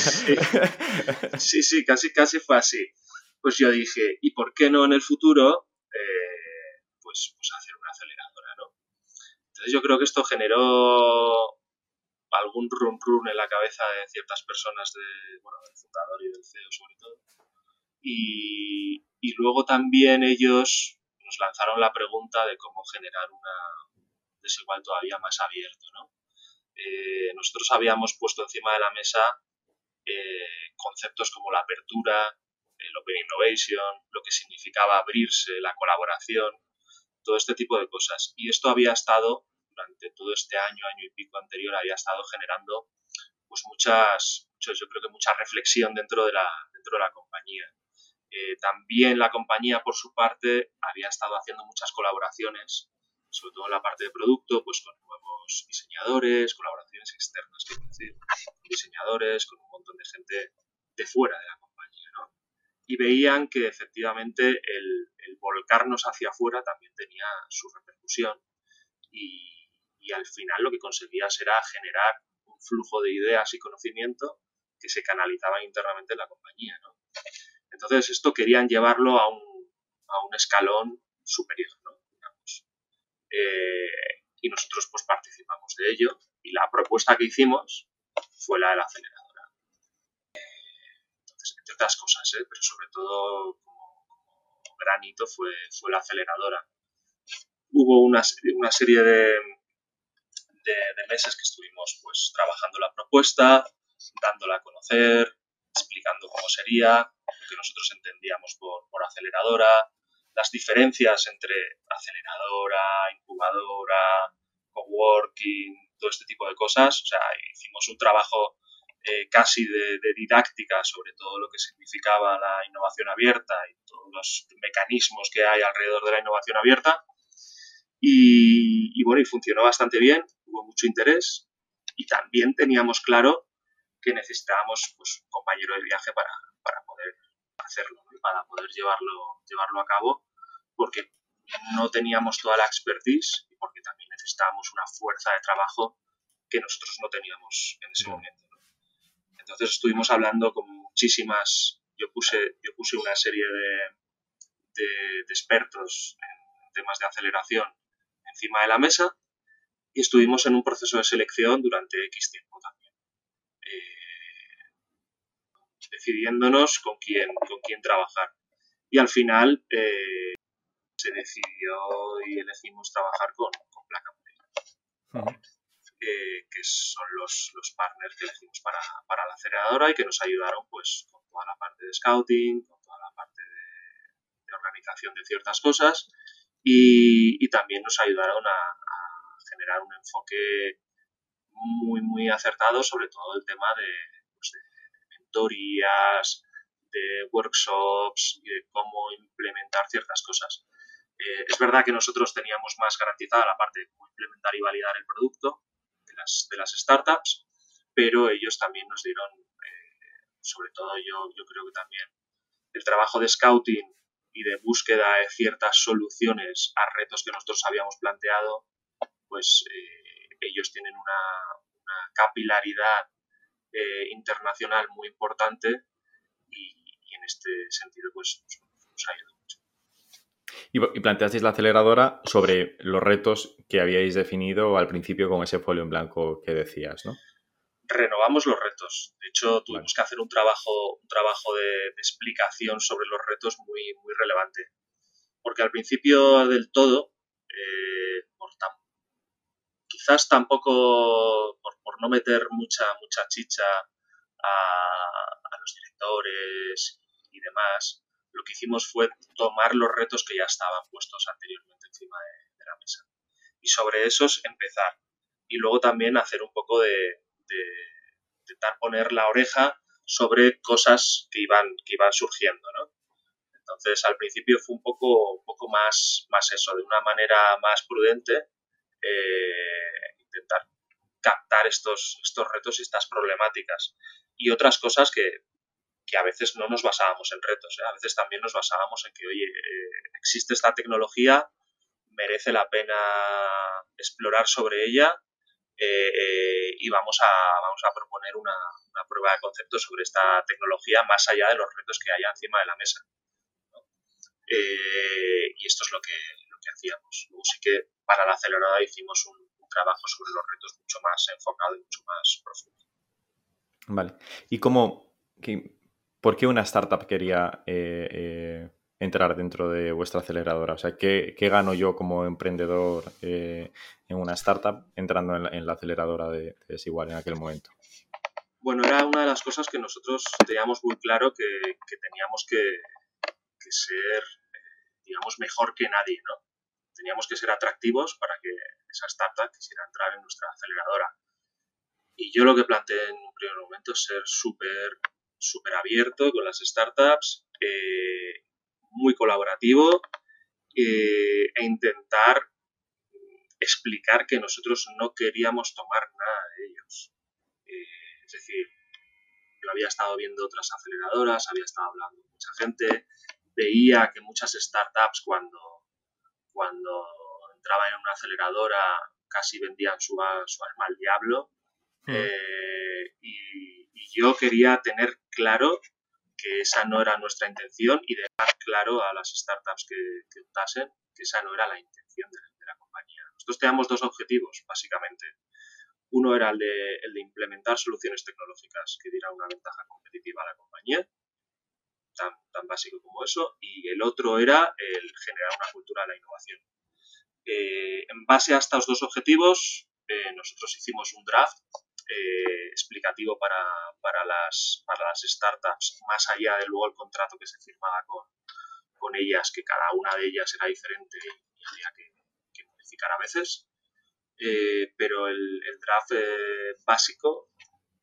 Sí, sí, casi, casi fue así. Pues yo dije, ¿y por qué no en el futuro eh, pues, pues hacer. Entonces yo creo que esto generó algún run run en la cabeza de ciertas personas de, bueno, del fundador y del CEO sobre todo. Y, y luego también ellos nos lanzaron la pregunta de cómo generar una desigual todavía más abierto, ¿no? Eh, nosotros habíamos puesto encima de la mesa eh, conceptos como la apertura, el Open Innovation, lo que significaba abrirse, la colaboración, todo este tipo de cosas. Y esto había estado, durante todo este año, año y pico anterior, había estado generando pues muchas, yo creo que mucha reflexión dentro de la, dentro de la compañía. Eh, también la compañía, por su parte, había estado haciendo muchas colaboraciones sobre todo en la parte de producto, pues con nuevos diseñadores, colaboraciones externas, quiero decir, con diseñadores, con un montón de gente de fuera de la compañía. Y veían que efectivamente el, volcarnos hacia afuera también tenía su repercusión y, al final lo que conseguías era generar un flujo de ideas y conocimiento que se canalizaba internamente en la compañía, ¿no? Entonces esto querían llevarlo a un, a un escalón superior, ¿no? Eh, y nosotros pues participamos de ello y la propuesta que hicimos fue la de la aceleradora. Entre otras cosas, ¿eh? pero sobre todo como, granito fue, fue la aceleradora. Hubo una, una serie de, de, meses que estuvimos pues trabajando la propuesta, dándola a conocer, explicando cómo sería, lo que nosotros entendíamos por, por aceleradora, las diferencias entre aceleradora, incubadora, coworking, todo este tipo de cosas. O sea, hicimos un trabajo eh, casi de, didáctica sobre todo lo que significaba la innovación abierta y todos los mecanismos que hay alrededor de la innovación abierta. Y, bueno, y funcionó bastante bien, hubo mucho interés y también teníamos claro que necesitábamos pues, un compañero de viaje para, para poder hacerlo y para poder llevarlo, llevarlo a cabo, porque no teníamos toda la expertise y porque también necesitábamos una fuerza de trabajo que nosotros no teníamos en ese momento. Entonces estuvimos hablando con muchísimas, yo puse, yo puse una serie de, de, expertos en temas de aceleración encima de la mesa y estuvimos en un proceso de selección durante X tiempo también. Eh, decidiéndonos con quién, con quién trabajar. Y al final eh, se decidió y elegimos trabajar con, con Placa que son los, los, partners que elegimos para, para, la aceleradora y que nos ayudaron pues con toda la parte de scouting, con toda la parte de, organización de ciertas cosas y, y también nos ayudaron a, a, generar un enfoque muy, muy acertado sobre todo el tema de, pues, de de workshops y de cómo implementar ciertas cosas. Eh, es verdad que nosotros teníamos más garantizada la parte de cómo implementar y validar el producto de de las startups, pero ellos también nos dieron, eh, sobre todo yo, yo creo que también el trabajo de scouting y de búsqueda de ciertas soluciones a retos que nosotros habíamos planteado, pues eh, ellos tienen una, capilaridad eh, internacional muy importante y, en este sentido pues nos ha Y, planteasteis la aceleradora sobre los retos que habíais definido al principio con ese folio en blanco que decías, ¿no? Renovamos los retos. De hecho, tuvimos que hacer un trabajo, un trabajo de, explicación sobre los retos muy, muy relevante. Porque al principio del todo, eh, por, quizás tampoco por, no meter mucha, mucha chicha a, los directores y demás, lo que hicimos fue tomar los retos que ya estaban puestos anteriormente encima de, la mesa. Y sobre esos empezar. Y luego también hacer un poco de, intentar poner la oreja sobre cosas que iban, que iban surgiendo, ¿no? Entonces, al principio fue un poco, un poco más, más eso, de una manera más prudente, eh, intentar captar estos, estos retos y estas problemáticas. Y otras cosas que, que a veces no nos basábamos en retos, ¿eh? a veces también nos basábamos en que, oye, existe esta tecnología, merece la pena explorar sobre ella y vamos a, vamos a proponer una, prueba de concepto sobre esta tecnología más allá de los retos que haya encima de la mesa. y esto es lo que, lo que hacíamos. Luego sí que para la aceleradora hicimos un, trabajo sobre los retos mucho más enfocado y mucho más profundo. Vale. ¿Y cómo, por qué una startup quería eh, eh, entrar dentro de vuestra aceleradora? O sea, ¿qué, gano yo como emprendedor eh, en una startup entrando en la, aceleradora de, Desigual en aquel momento? Bueno, era una de las cosas que nosotros teníamos muy claro que, teníamos que, que, ser, digamos, mejor que nadie, ¿no? Teníamos que ser atractivos para que esa startup quisiera entrar en nuestra aceleradora. Y yo lo que planteé en un primer momento es ser súper súper abierto con las startups, eh, muy colaborativo eh, e intentar explicar que nosotros no queríamos tomar nada de ellos. Eh, es decir, yo había estado viendo otras aceleradoras, había estado hablando con mucha gente, veía que muchas startups cuando, cuando entraban en una aceleradora casi vendían su, su alma al diablo. Hmm. Eh, y, yo quería tener claro que esa no era nuestra intención y dejar claro a las startups que, que optasen que esa no era la intención de, la compañía. Nosotros teníamos dos objetivos, básicamente. Uno era el de, el de implementar soluciones tecnológicas que dieran una ventaja competitiva a la compañía, tan, tan básico como eso, y el otro era el generar una cultura de la innovación. Eh, en base a estos dos objetivos, eh, nosotros hicimos un draft eh, explicativo para, para, las, para las startups, más allá de luego el contrato que se firmaba con, con ellas, que cada una de ellas era diferente y había que, modificar a veces. pero el, el draft básico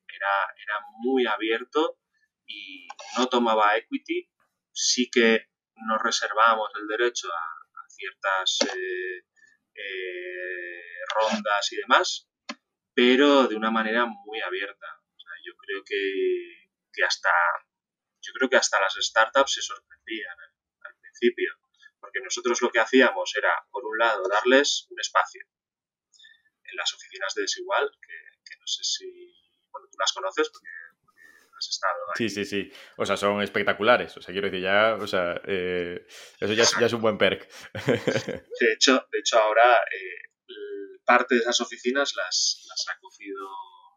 era, era muy abierto y no tomaba equity, sí que nos reservábamos el derecho a, ciertas eh, eh, rondas y demás, pero de una manera muy abierta. yo creo que, que, hasta yo creo que hasta las startups se sorprendían al, principio, porque nosotros lo que hacíamos era, por un lado, darles un espacio en las oficinas de Desigual, que, que no sé si, bueno, tú las conoces porque estado Sí, sí, sí. O sea, son espectaculares. O sea, quiero decir, ya, o sea, eh, eso ya, es un buen perk. De hecho, de hecho ahora eh, parte de esas oficinas las, las ha cogido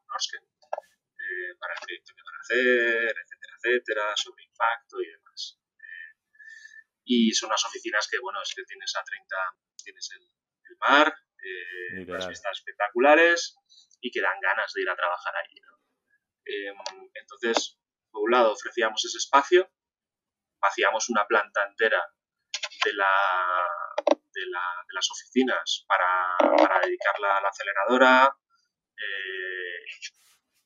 Norsken eh, para el proyecto que van a hacer, etcétera, etcétera, sobre impacto y demás. y son unas oficinas que, bueno, es que tienes a 30, tienes el, el mar, las vistas espectaculares y que dan ganas de ir a trabajar allí, ¿no? Em, entonces, por un lado, ofrecíamos ese espacio, hacíamos una planta entera de, la, de, las oficinas para, dedicarla a la aceleradora eh,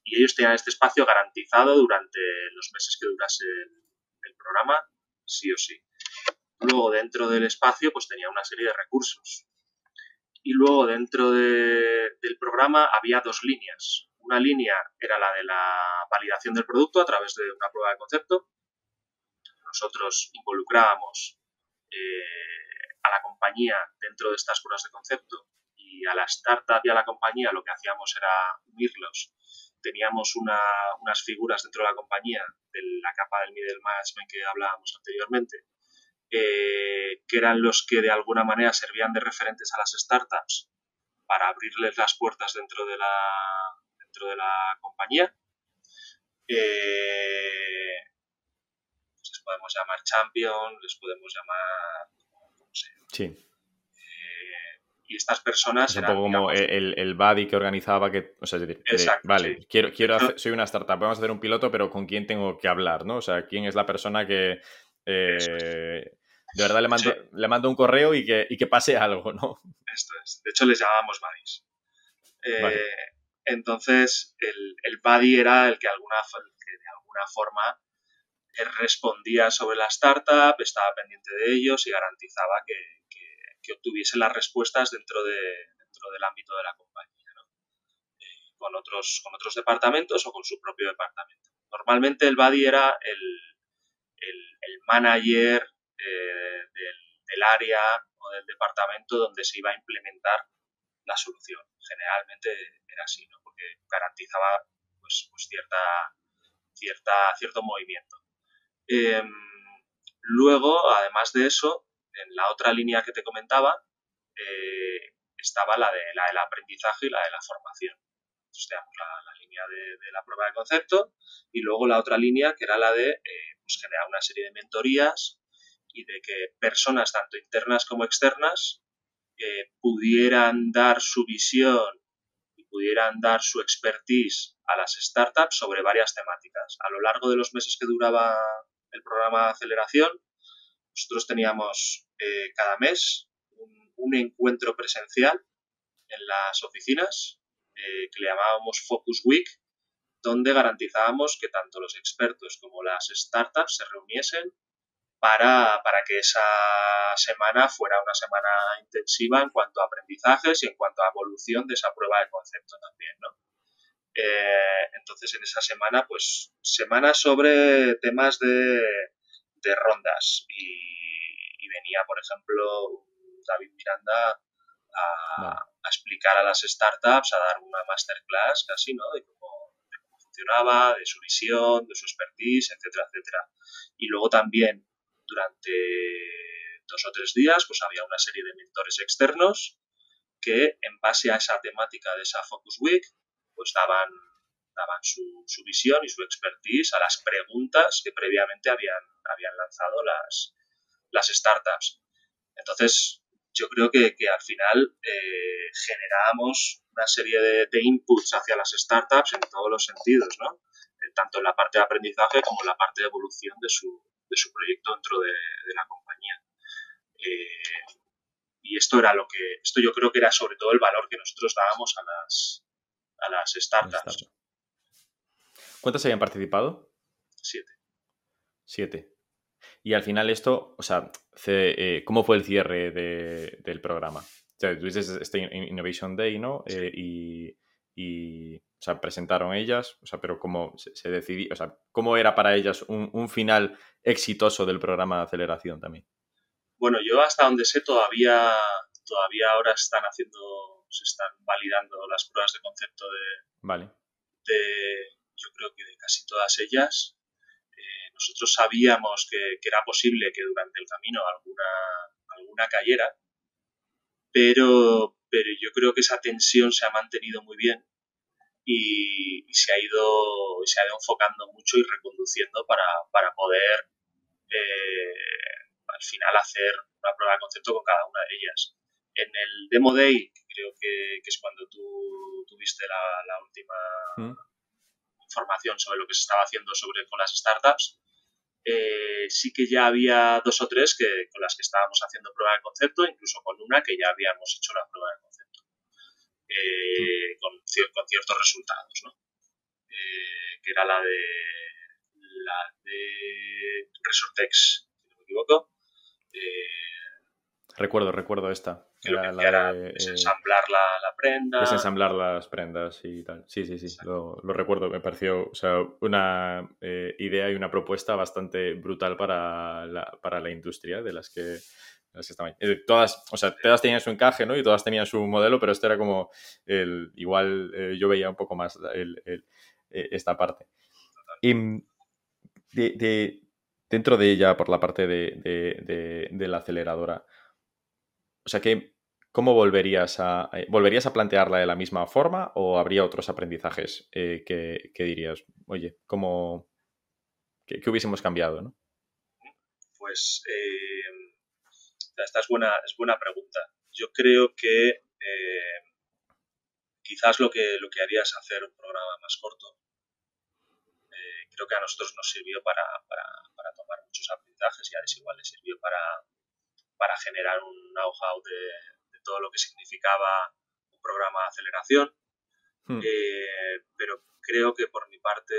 y ellos tenían este espacio garantizado durante los meses que durase el, programa, sí o sí. Luego, dentro del espacio, pues tenía una serie de recursos. Y luego, dentro del programa, había dos líneas. Una línea era la de la validación del producto a través de una prueba de concepto. Nosotros involucrábamos eh, a la compañía dentro de estas pruebas de concepto y a la startup y a la compañía lo que hacíamos era unirlos. Teníamos unas figuras dentro de la compañía de la capa del middle management que hablábamos anteriormente, eh, que eran los que de alguna manera servían de referentes a las startups para abrirles las puertas dentro de la, de la compañía. Eh, les podemos llamar champion, les podemos llamar Sí. Eh, y estas personas. Es un poco como el, el buddy que organizaba que. O sea, es decir, vale, quiero, quiero soy una startup, vamos a hacer un piloto, pero ¿con quién tengo que hablar? ¿no? O sea, ¿quién es la persona que. Eh, de verdad le mando, le mando un correo y que, y que pase algo, ¿no? Esto es. De hecho, les llamábamos buddies. Eh, entonces, el, el buddy era el que, alguna, de alguna forma respondía sobre la startup, estaba pendiente de ellos y garantizaba que, que, obtuviese las respuestas dentro, de, dentro del ámbito de la compañía, ¿no? Eh, con, otros, con otros departamentos o con su propio departamento. normalmente el buddy era el, manager eh, del, área o del departamento donde se iba a implementar la solución. Generalmente era así, ¿no? porque garantizaba pues, pues cierta, cierta, cierto movimiento. Em, luego, además de eso, en la otra línea que te comentaba, eh, estaba la, de, la del aprendizaje y la de la formación. Entonces teníamos la, línea de, la prueba de concepto y luego la otra línea que era la de eh, pues, generar una serie de mentorías y de que personas tanto internas como externas eh, pudieran dar su visión y pudieran dar su expertise a las startups sobre varias temáticas. A lo largo de los meses que duraba el programa de aceleración, nosotros teníamos eh, cada mes un, encuentro presencial en las oficinas eh, que le llamábamos Focus Week, donde garantizábamos que tanto los expertos como las startups se reuniesen para, que esa semana fuera una semana intensiva en cuanto a aprendizajes y en cuanto a evolución de esa prueba de concepto también, ¿no? Eh, entonces en esa semana, pues semana sobre temas de, de rondas y, venía, por ejemplo, David Miranda a, explicar a las startups, a dar una masterclass casi, ¿no? De cómo, funcionaba, de su visión, de su expertise, etcétera, etcétera. Y luego también, durante dos o tres días, pues había una serie de mentores externos que, en base a esa temática de esa Focus Week, pues daban, daban su, su visión y su expertise a las preguntas que previamente habían, habían lanzado las, las startups. Entonces, yo creo que, al final eh, generamos una serie de, inputs hacia las startups en todos los sentidos, ¿no? Eh, tanto en la parte de aprendizaje como en la parte de evolución de su, de su proyecto dentro de, la compañía. Eh, y esto era lo que, esto yo creo que era sobre todo el valor que nosotros dábamos a las, a las startups. ¿Cuántas habían participado? Siete. Siete. Y al final esto, o sea, eh, ¿cómo fue el cierre del programa? O sea, tuviste este Innovation Day, ¿no? Eh, y, o sea, presentaron ellas, o sea, pero ¿cómo se, decidió, o sea, cómo era para ellas un, final exitoso del programa de aceleración también? Bueno, yo hasta donde sé todavía, todavía ahora están haciendo, se están validando las pruebas de concepto de, vale. de yo creo que de casi todas ellas nosotros sabíamos que, era posible que durante el camino alguna, alguna cayera, pero, pero yo creo que esa tensión se ha mantenido muy bien y, se, ha ido, se ha ido enfocando mucho y reconduciendo para, poder eh, al final hacer una prueba de concepto con cada una de ellas. En el Demo Day, creo que, es cuando tú tuviste la, última mm. información sobre lo que se estaba haciendo sobre, con las startups, eh, sí que ya había dos o tres que, con las que estábamos haciendo prueba de concepto, incluso con una que ya habíamos hecho la prueba de concepto, eh, con, ciertos resultados, ¿no? Eh, que era la de la de Resortex, si no me equivoco. recuerdo, recuerdo esta. Era la, de, desensamblar la, la, prenda. Desensamblar las prendas y tal. Sí, sí, sí, lo, recuerdo. Me pareció o sea, una eh, idea y una propuesta bastante brutal para la, para la industria de las que, estaban. Eh, todas, o sea, todas tenían su encaje, ¿no? Y todas tenían su modelo, pero este era como el, igual eh, yo veía un poco más esta parte. Y de, dentro de ella, por la parte de, de la aceleradora, o sea que ¿cómo volverías a, eh, volverías a plantearla de la misma forma o habría otros aprendizajes eh, que, dirías, oye, ¿cómo, qué, hubiésemos cambiado? ¿no? Pues eh, esta es buena, es buena pregunta. Yo creo que quizás lo que, lo que haría es hacer un programa más corto. creo que a nosotros nos sirvió para, tomar muchos aprendizajes y a Desigual les sirvió para, para generar un know-how de, todo lo que significaba un programa de aceleración, hmm. eh, pero creo que por mi parte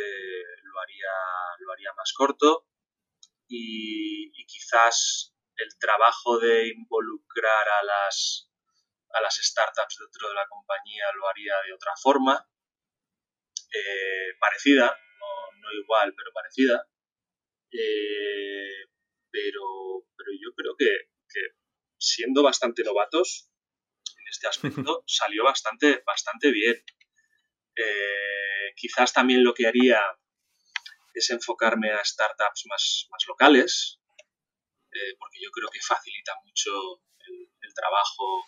lo haría, lo haría más corto y, quizás el trabajo de involucrar a las, a las startups dentro de la compañía lo haría de otra forma, eh, parecida, no, igual, pero parecida. Eh, pero, pero yo creo que, siendo bastante novatos este aspecto, salió bastante, bastante bien. Eh, quizás también lo que haría es enfocarme a startups más, más locales, eh, porque yo creo que facilita mucho el, trabajo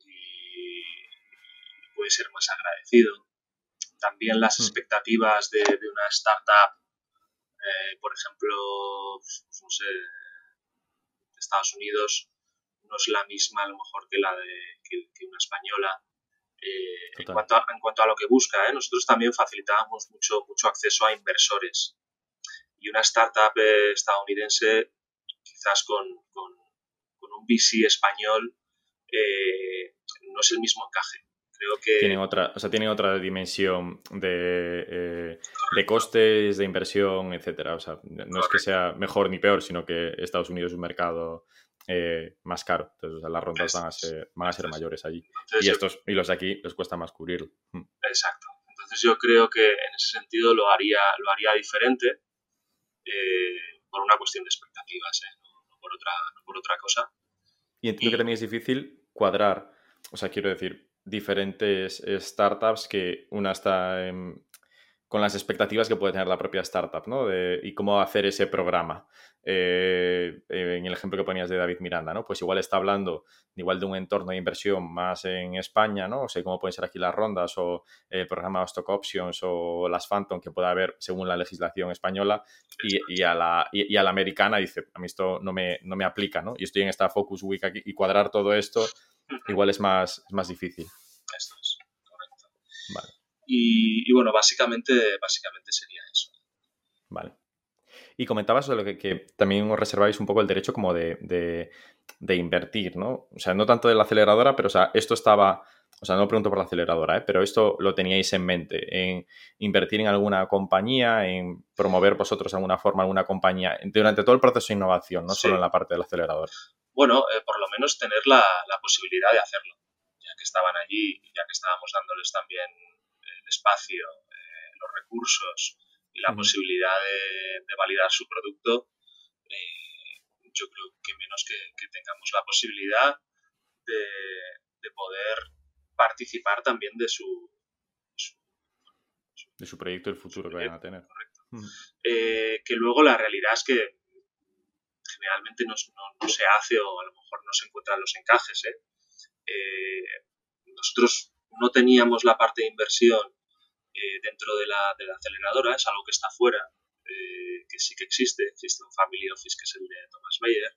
y puede ser más agradecido. También las expectativas de, una startup, eh, por ejemplo, no sé, de Estados Unidos, no es la misma a lo mejor que la de que, una española. Eh, en, cuanto a, en, cuanto a, lo que busca, nosotros también facilitábamos mucho, mucho acceso a inversores. Y una startup estadounidense quizás con, un VC español eh, no es el mismo encaje. Creo que... Tienen otra, o sea, tienen otra dimensión de, eh, de costes, de inversión, etcétera. O sea, no es que sea mejor ni peor, sino que Estados Unidos es un mercado eh, más caro. Entonces, las rondas van a ser, van a ser mayores allí. y, estos, y los de aquí les cuesta más cubrirlo. Mm. Exacto. Entonces, yo creo que en ese sentido lo haría, lo haría diferente por una cuestión de expectativas. ¿eh? por otra, por otra cosa. Y entiendo que también es difícil cuadrar, o sea, quiero decir, diferentes startups que una está en, con las expectativas que puede tener la propia startup, ¿no? De, y cómo hacer ese programa. Eh, en el ejemplo que ponías de David Miranda, ¿no? Pues igual está hablando igual de un entorno de inversión más en España, ¿no? O sea, cómo pueden ser aquí las rondas o el programa de Stock Options o las Phantom que pueda haber según la legislación española y, a, la, y, a la americana dice, a mí esto no me, no me aplica, ¿no? Y estoy en esta Focus Week aquí y cuadrar todo esto igual es más, es más difícil. Esto es, correcto. Vale. Y, bueno, básicamente, básicamente sería eso. Vale. Y comentabas de lo que, también os reserváis un poco el derecho como de, invertir, ¿no? O sea, no tanto de la aceleradora, pero o sea, esto estaba, o sea, no pregunto por la aceleradora, ¿eh? pero esto lo teníais en mente, en invertir en alguna compañía, en promover vosotros de alguna forma alguna compañía, durante todo el proceso de innovación, no solo en la parte del acelerador. Bueno, eh, por lo menos tener la, la posibilidad de hacerlo, ya que estaban allí, ya que estábamos dándoles también espacio, eh, los recursos y la posibilidad de, validar su producto, eh, yo creo que menos que, tengamos la posibilidad de, poder participar también de su, de su proyecto, el futuro que vayan a tener. Correcto. Eh, que luego la realidad es que generalmente no, se hace o a lo mejor no se encuentran los encajes. nosotros no teníamos la parte de inversión eh, dentro de la, de la, aceleradora, es algo que está fuera, eh, que sí que existe, existe un Family Office que es el de Thomas Mayer,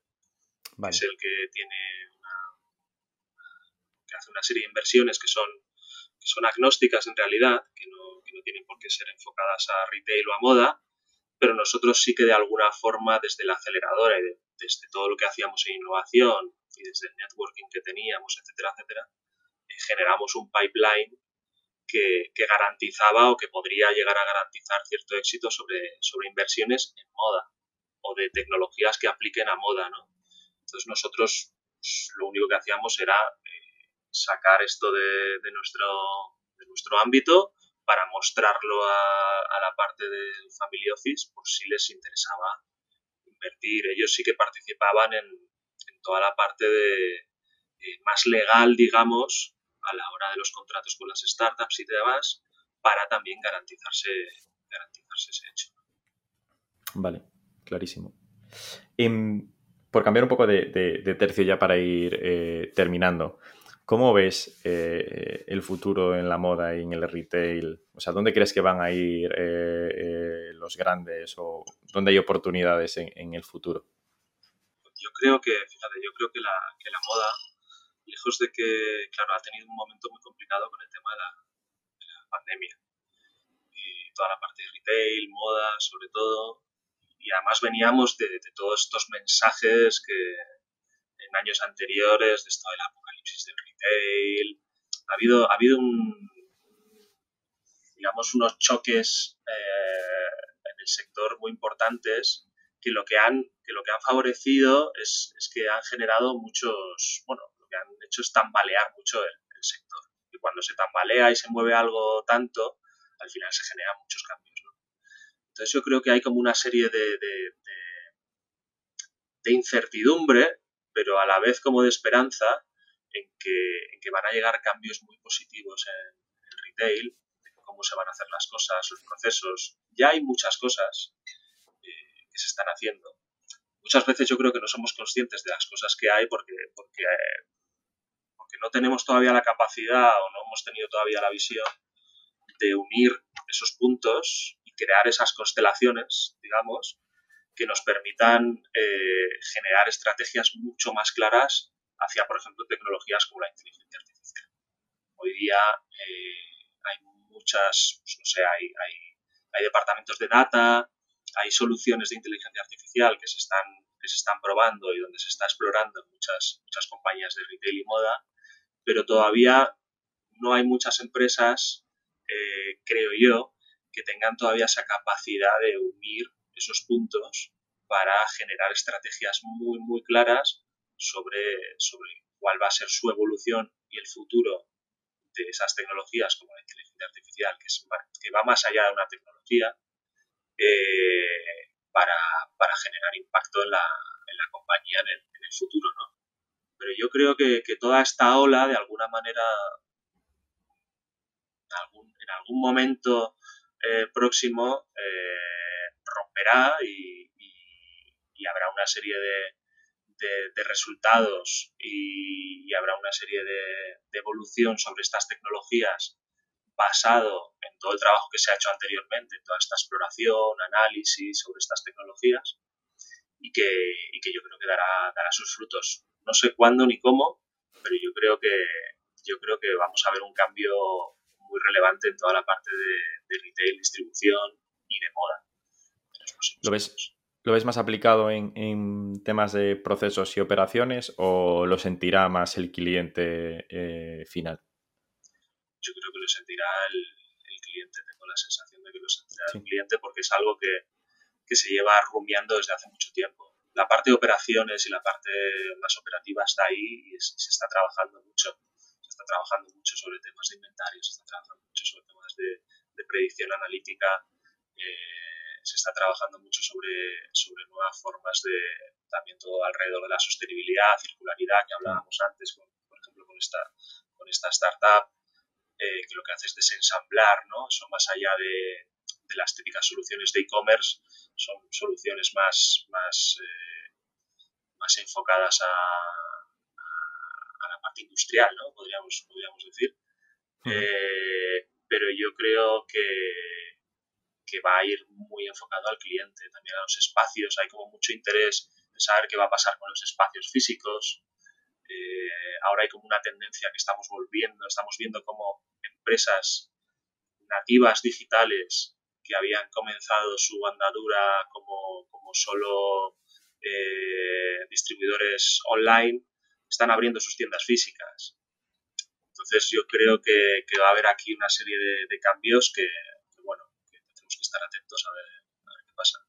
que es el que tiene una, que hace una serie de inversiones que son, que son agnósticas en realidad, que no, que no tienen por qué ser enfocadas a retail o a moda, pero nosotros sí que de alguna forma desde la aceleradora y desde todo lo que hacíamos en innovación y desde el networking que teníamos, etcétera, etcétera, eh, generamos un pipeline que, garantizaba o que podría llegar a garantizar cierto éxito sobre, sobre inversiones en moda o de tecnologías que apliquen a moda, ¿no? Entonces nosotros pues, lo único que hacíamos era eh, sacar esto de, nuestro, de nuestro ámbito para mostrarlo a, la parte del Family Office por si les interesaba invertir. Ellos sí que participaban en, toda la parte de, eh, más legal, digamos, a la hora de los contratos con las startups y demás para también garantizarse, garantizarse ese hecho. Vale, clarísimo. Em, por cambiar un poco de, tercio ya para ir eh, terminando, ¿cómo ves eh, el futuro en la moda y en el retail? O sea, ¿dónde crees que van a ir eh, los grandes o dónde hay oportunidades en, el futuro? Yo creo que, fíjate, yo creo que la, que la moda lejos de que, claro, ha tenido un momento muy complicado con el tema de la, pandemia. Y toda la parte de retail, moda, sobre todo. Y además veníamos de, todos estos mensajes que en años anteriores, de esto del apocalipsis del retail, ha habido, ha habido un, digamos, unos choques eh, en el sector muy importantes que lo que han, que lo que han favorecido es, es que han generado muchos, bueno, han hecho es tambalear mucho el, sector. Y cuando se tambalea y se mueve algo tanto, al final se generan muchos cambios. Entonces yo creo que hay como una serie de, de, incertidumbre, pero a la vez como de esperanza en que, en que van a llegar cambios muy positivos en, el retail, cómo se van a hacer las cosas, los procesos. Ya hay muchas cosas eh, que se están haciendo. Muchas veces yo creo que no somos conscientes de las cosas que hay porque, porque, porque no tenemos todavía la capacidad o no hemos tenido todavía la visión de unir esos puntos y crear esas constelaciones, digamos, que nos permitan eh, generar estrategias mucho más claras hacia, por ejemplo, tecnologías como la inteligencia artificial. Hoy día eh, hay muchas, pues, no sé, hay, hay, hay, departamentos de data, hay soluciones de inteligencia artificial que se están, que se están probando y donde se está explorando en muchas, muchas compañías de retail y moda, pero todavía no hay muchas empresas eh, creo yo, que tengan todavía esa capacidad de unir esos puntos para generar estrategias muy, muy claras sobre, sobre cuál va a ser su evolución y el futuro de esas tecnologías como la inteligencia artificial, que, es, que va más allá de una tecnología, eh, para, para, generar impacto en la, en la compañía en el, en el, futuro. ¿no? Pero yo creo que, que toda esta ola, de alguna manera, en algún momento eh, próximo eh, romperá y, habrá una serie de, resultados y, habrá una serie de, evolución sobre estas tecnologías basado en todo el trabajo que se ha hecho anteriormente, toda esta exploración, análisis sobre estas tecnologías y que, que yo creo que dará, dará sus frutos. No sé cuándo ni cómo, pero yo creo que yo creo que vamos a ver un cambio muy relevante en toda la parte de, retail, distribución y de moda. ¿Lo ves, ¿Lo ves más aplicado en, temas de procesos y operaciones o lo sentirá más el cliente eh, final? Yo creo que lo sentirá el, cliente, tengo la sensación de que lo sentirá el cliente porque es algo que, que se lleva rumiando desde hace mucho tiempo. La parte de operaciones y la parte más operativa está ahí y se está trabajando mucho está trabajando mucho sobre temas de inventario, se está trabajando mucho sobre temas de, predicción analítica, eh, se está trabajando mucho sobre, sobre nuevas formas de también todo alrededor de la sostenibilidad, circularidad que hablábamos antes, por ejemplo, con esta, con esta startup, eh, que lo que hace es desensamblar, ¿no? Son más allá de, las típicas soluciones de e-commerce, son soluciones más, más, eh, más enfocadas a, parte industrial, ¿no? Podríamos, podríamos decir. Eh, pero yo creo que, que va a ir muy enfocado al cliente, también a los espacios. Hay como mucho interés en saber qué va a pasar con los espacios físicos. Eh, ahora hay como una tendencia que estamos volviendo, estamos viendo como empresas nativas digitales que habían comenzado su andadura como, como solo eh, distribuidores online están abriendo sus tiendas físicas. Entonces yo creo que, va a haber aquí una serie de, cambios que, bueno, que tenemos que estar atentos a ver, qué pasa.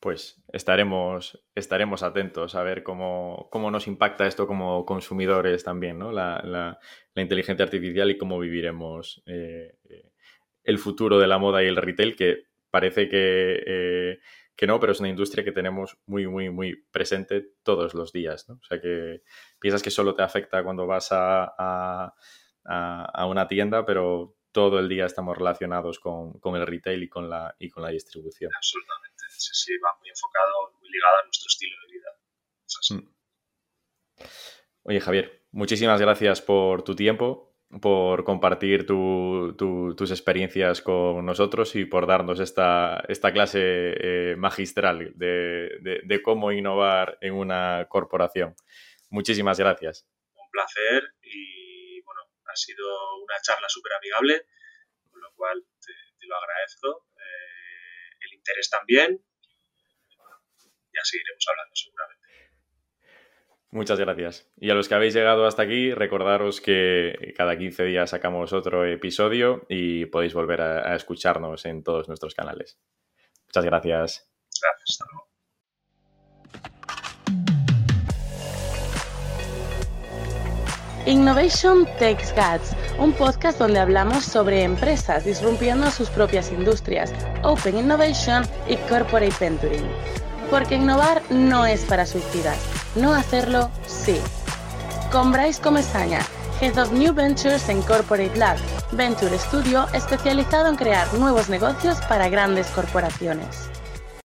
Pues estaremos, estaremos atentos a ver cómo, nos impacta esto como consumidores también, ¿no? La, inteligencia artificial y cómo viviremos eh, eh, el futuro de la moda y el retail, que parece que eh, que no, pero es una industria que tenemos muy, muy, muy presente todos los días, ¿no? O sea que piensas que solo te afecta cuando vas a, una tienda, pero todo el día estamos relacionados con, el retail y con la, y con la distribución. Absolutamente, sí, sí, va muy enfocado, muy ligado a nuestro estilo de vida. Mm. Oye, Javier, muchísimas gracias por tu tiempo por compartir tus experiencias con nosotros y por darnos esta, esta clase eh, magistral de, cómo innovar en una corporación. Muchísimas gracias. Un placer y bueno, ha sido una charla súper amigable, con lo cual te, lo agradezco. Eh, el interés también. ya seguiremos hablando seguramente. Muchas gracias. Y a los que habéis llegado hasta aquí, recordaros que cada 15 días sacamos otro episodio y podéis volver a, escucharnos en todos nuestros canales. Muchas gracias. Gracias. Innovation Takes Guts, un podcast donde hablamos sobre empresas disrumpiendo sus propias industrias, Open Innovation y Corporate Venturing. Porque innovar no es para suicidas, no hacerlo sí. Con Bryce Comesaña, Head of New Ventures en Corporate Lab, Venture Studio especializado en crear nuevos negocios para grandes corporaciones.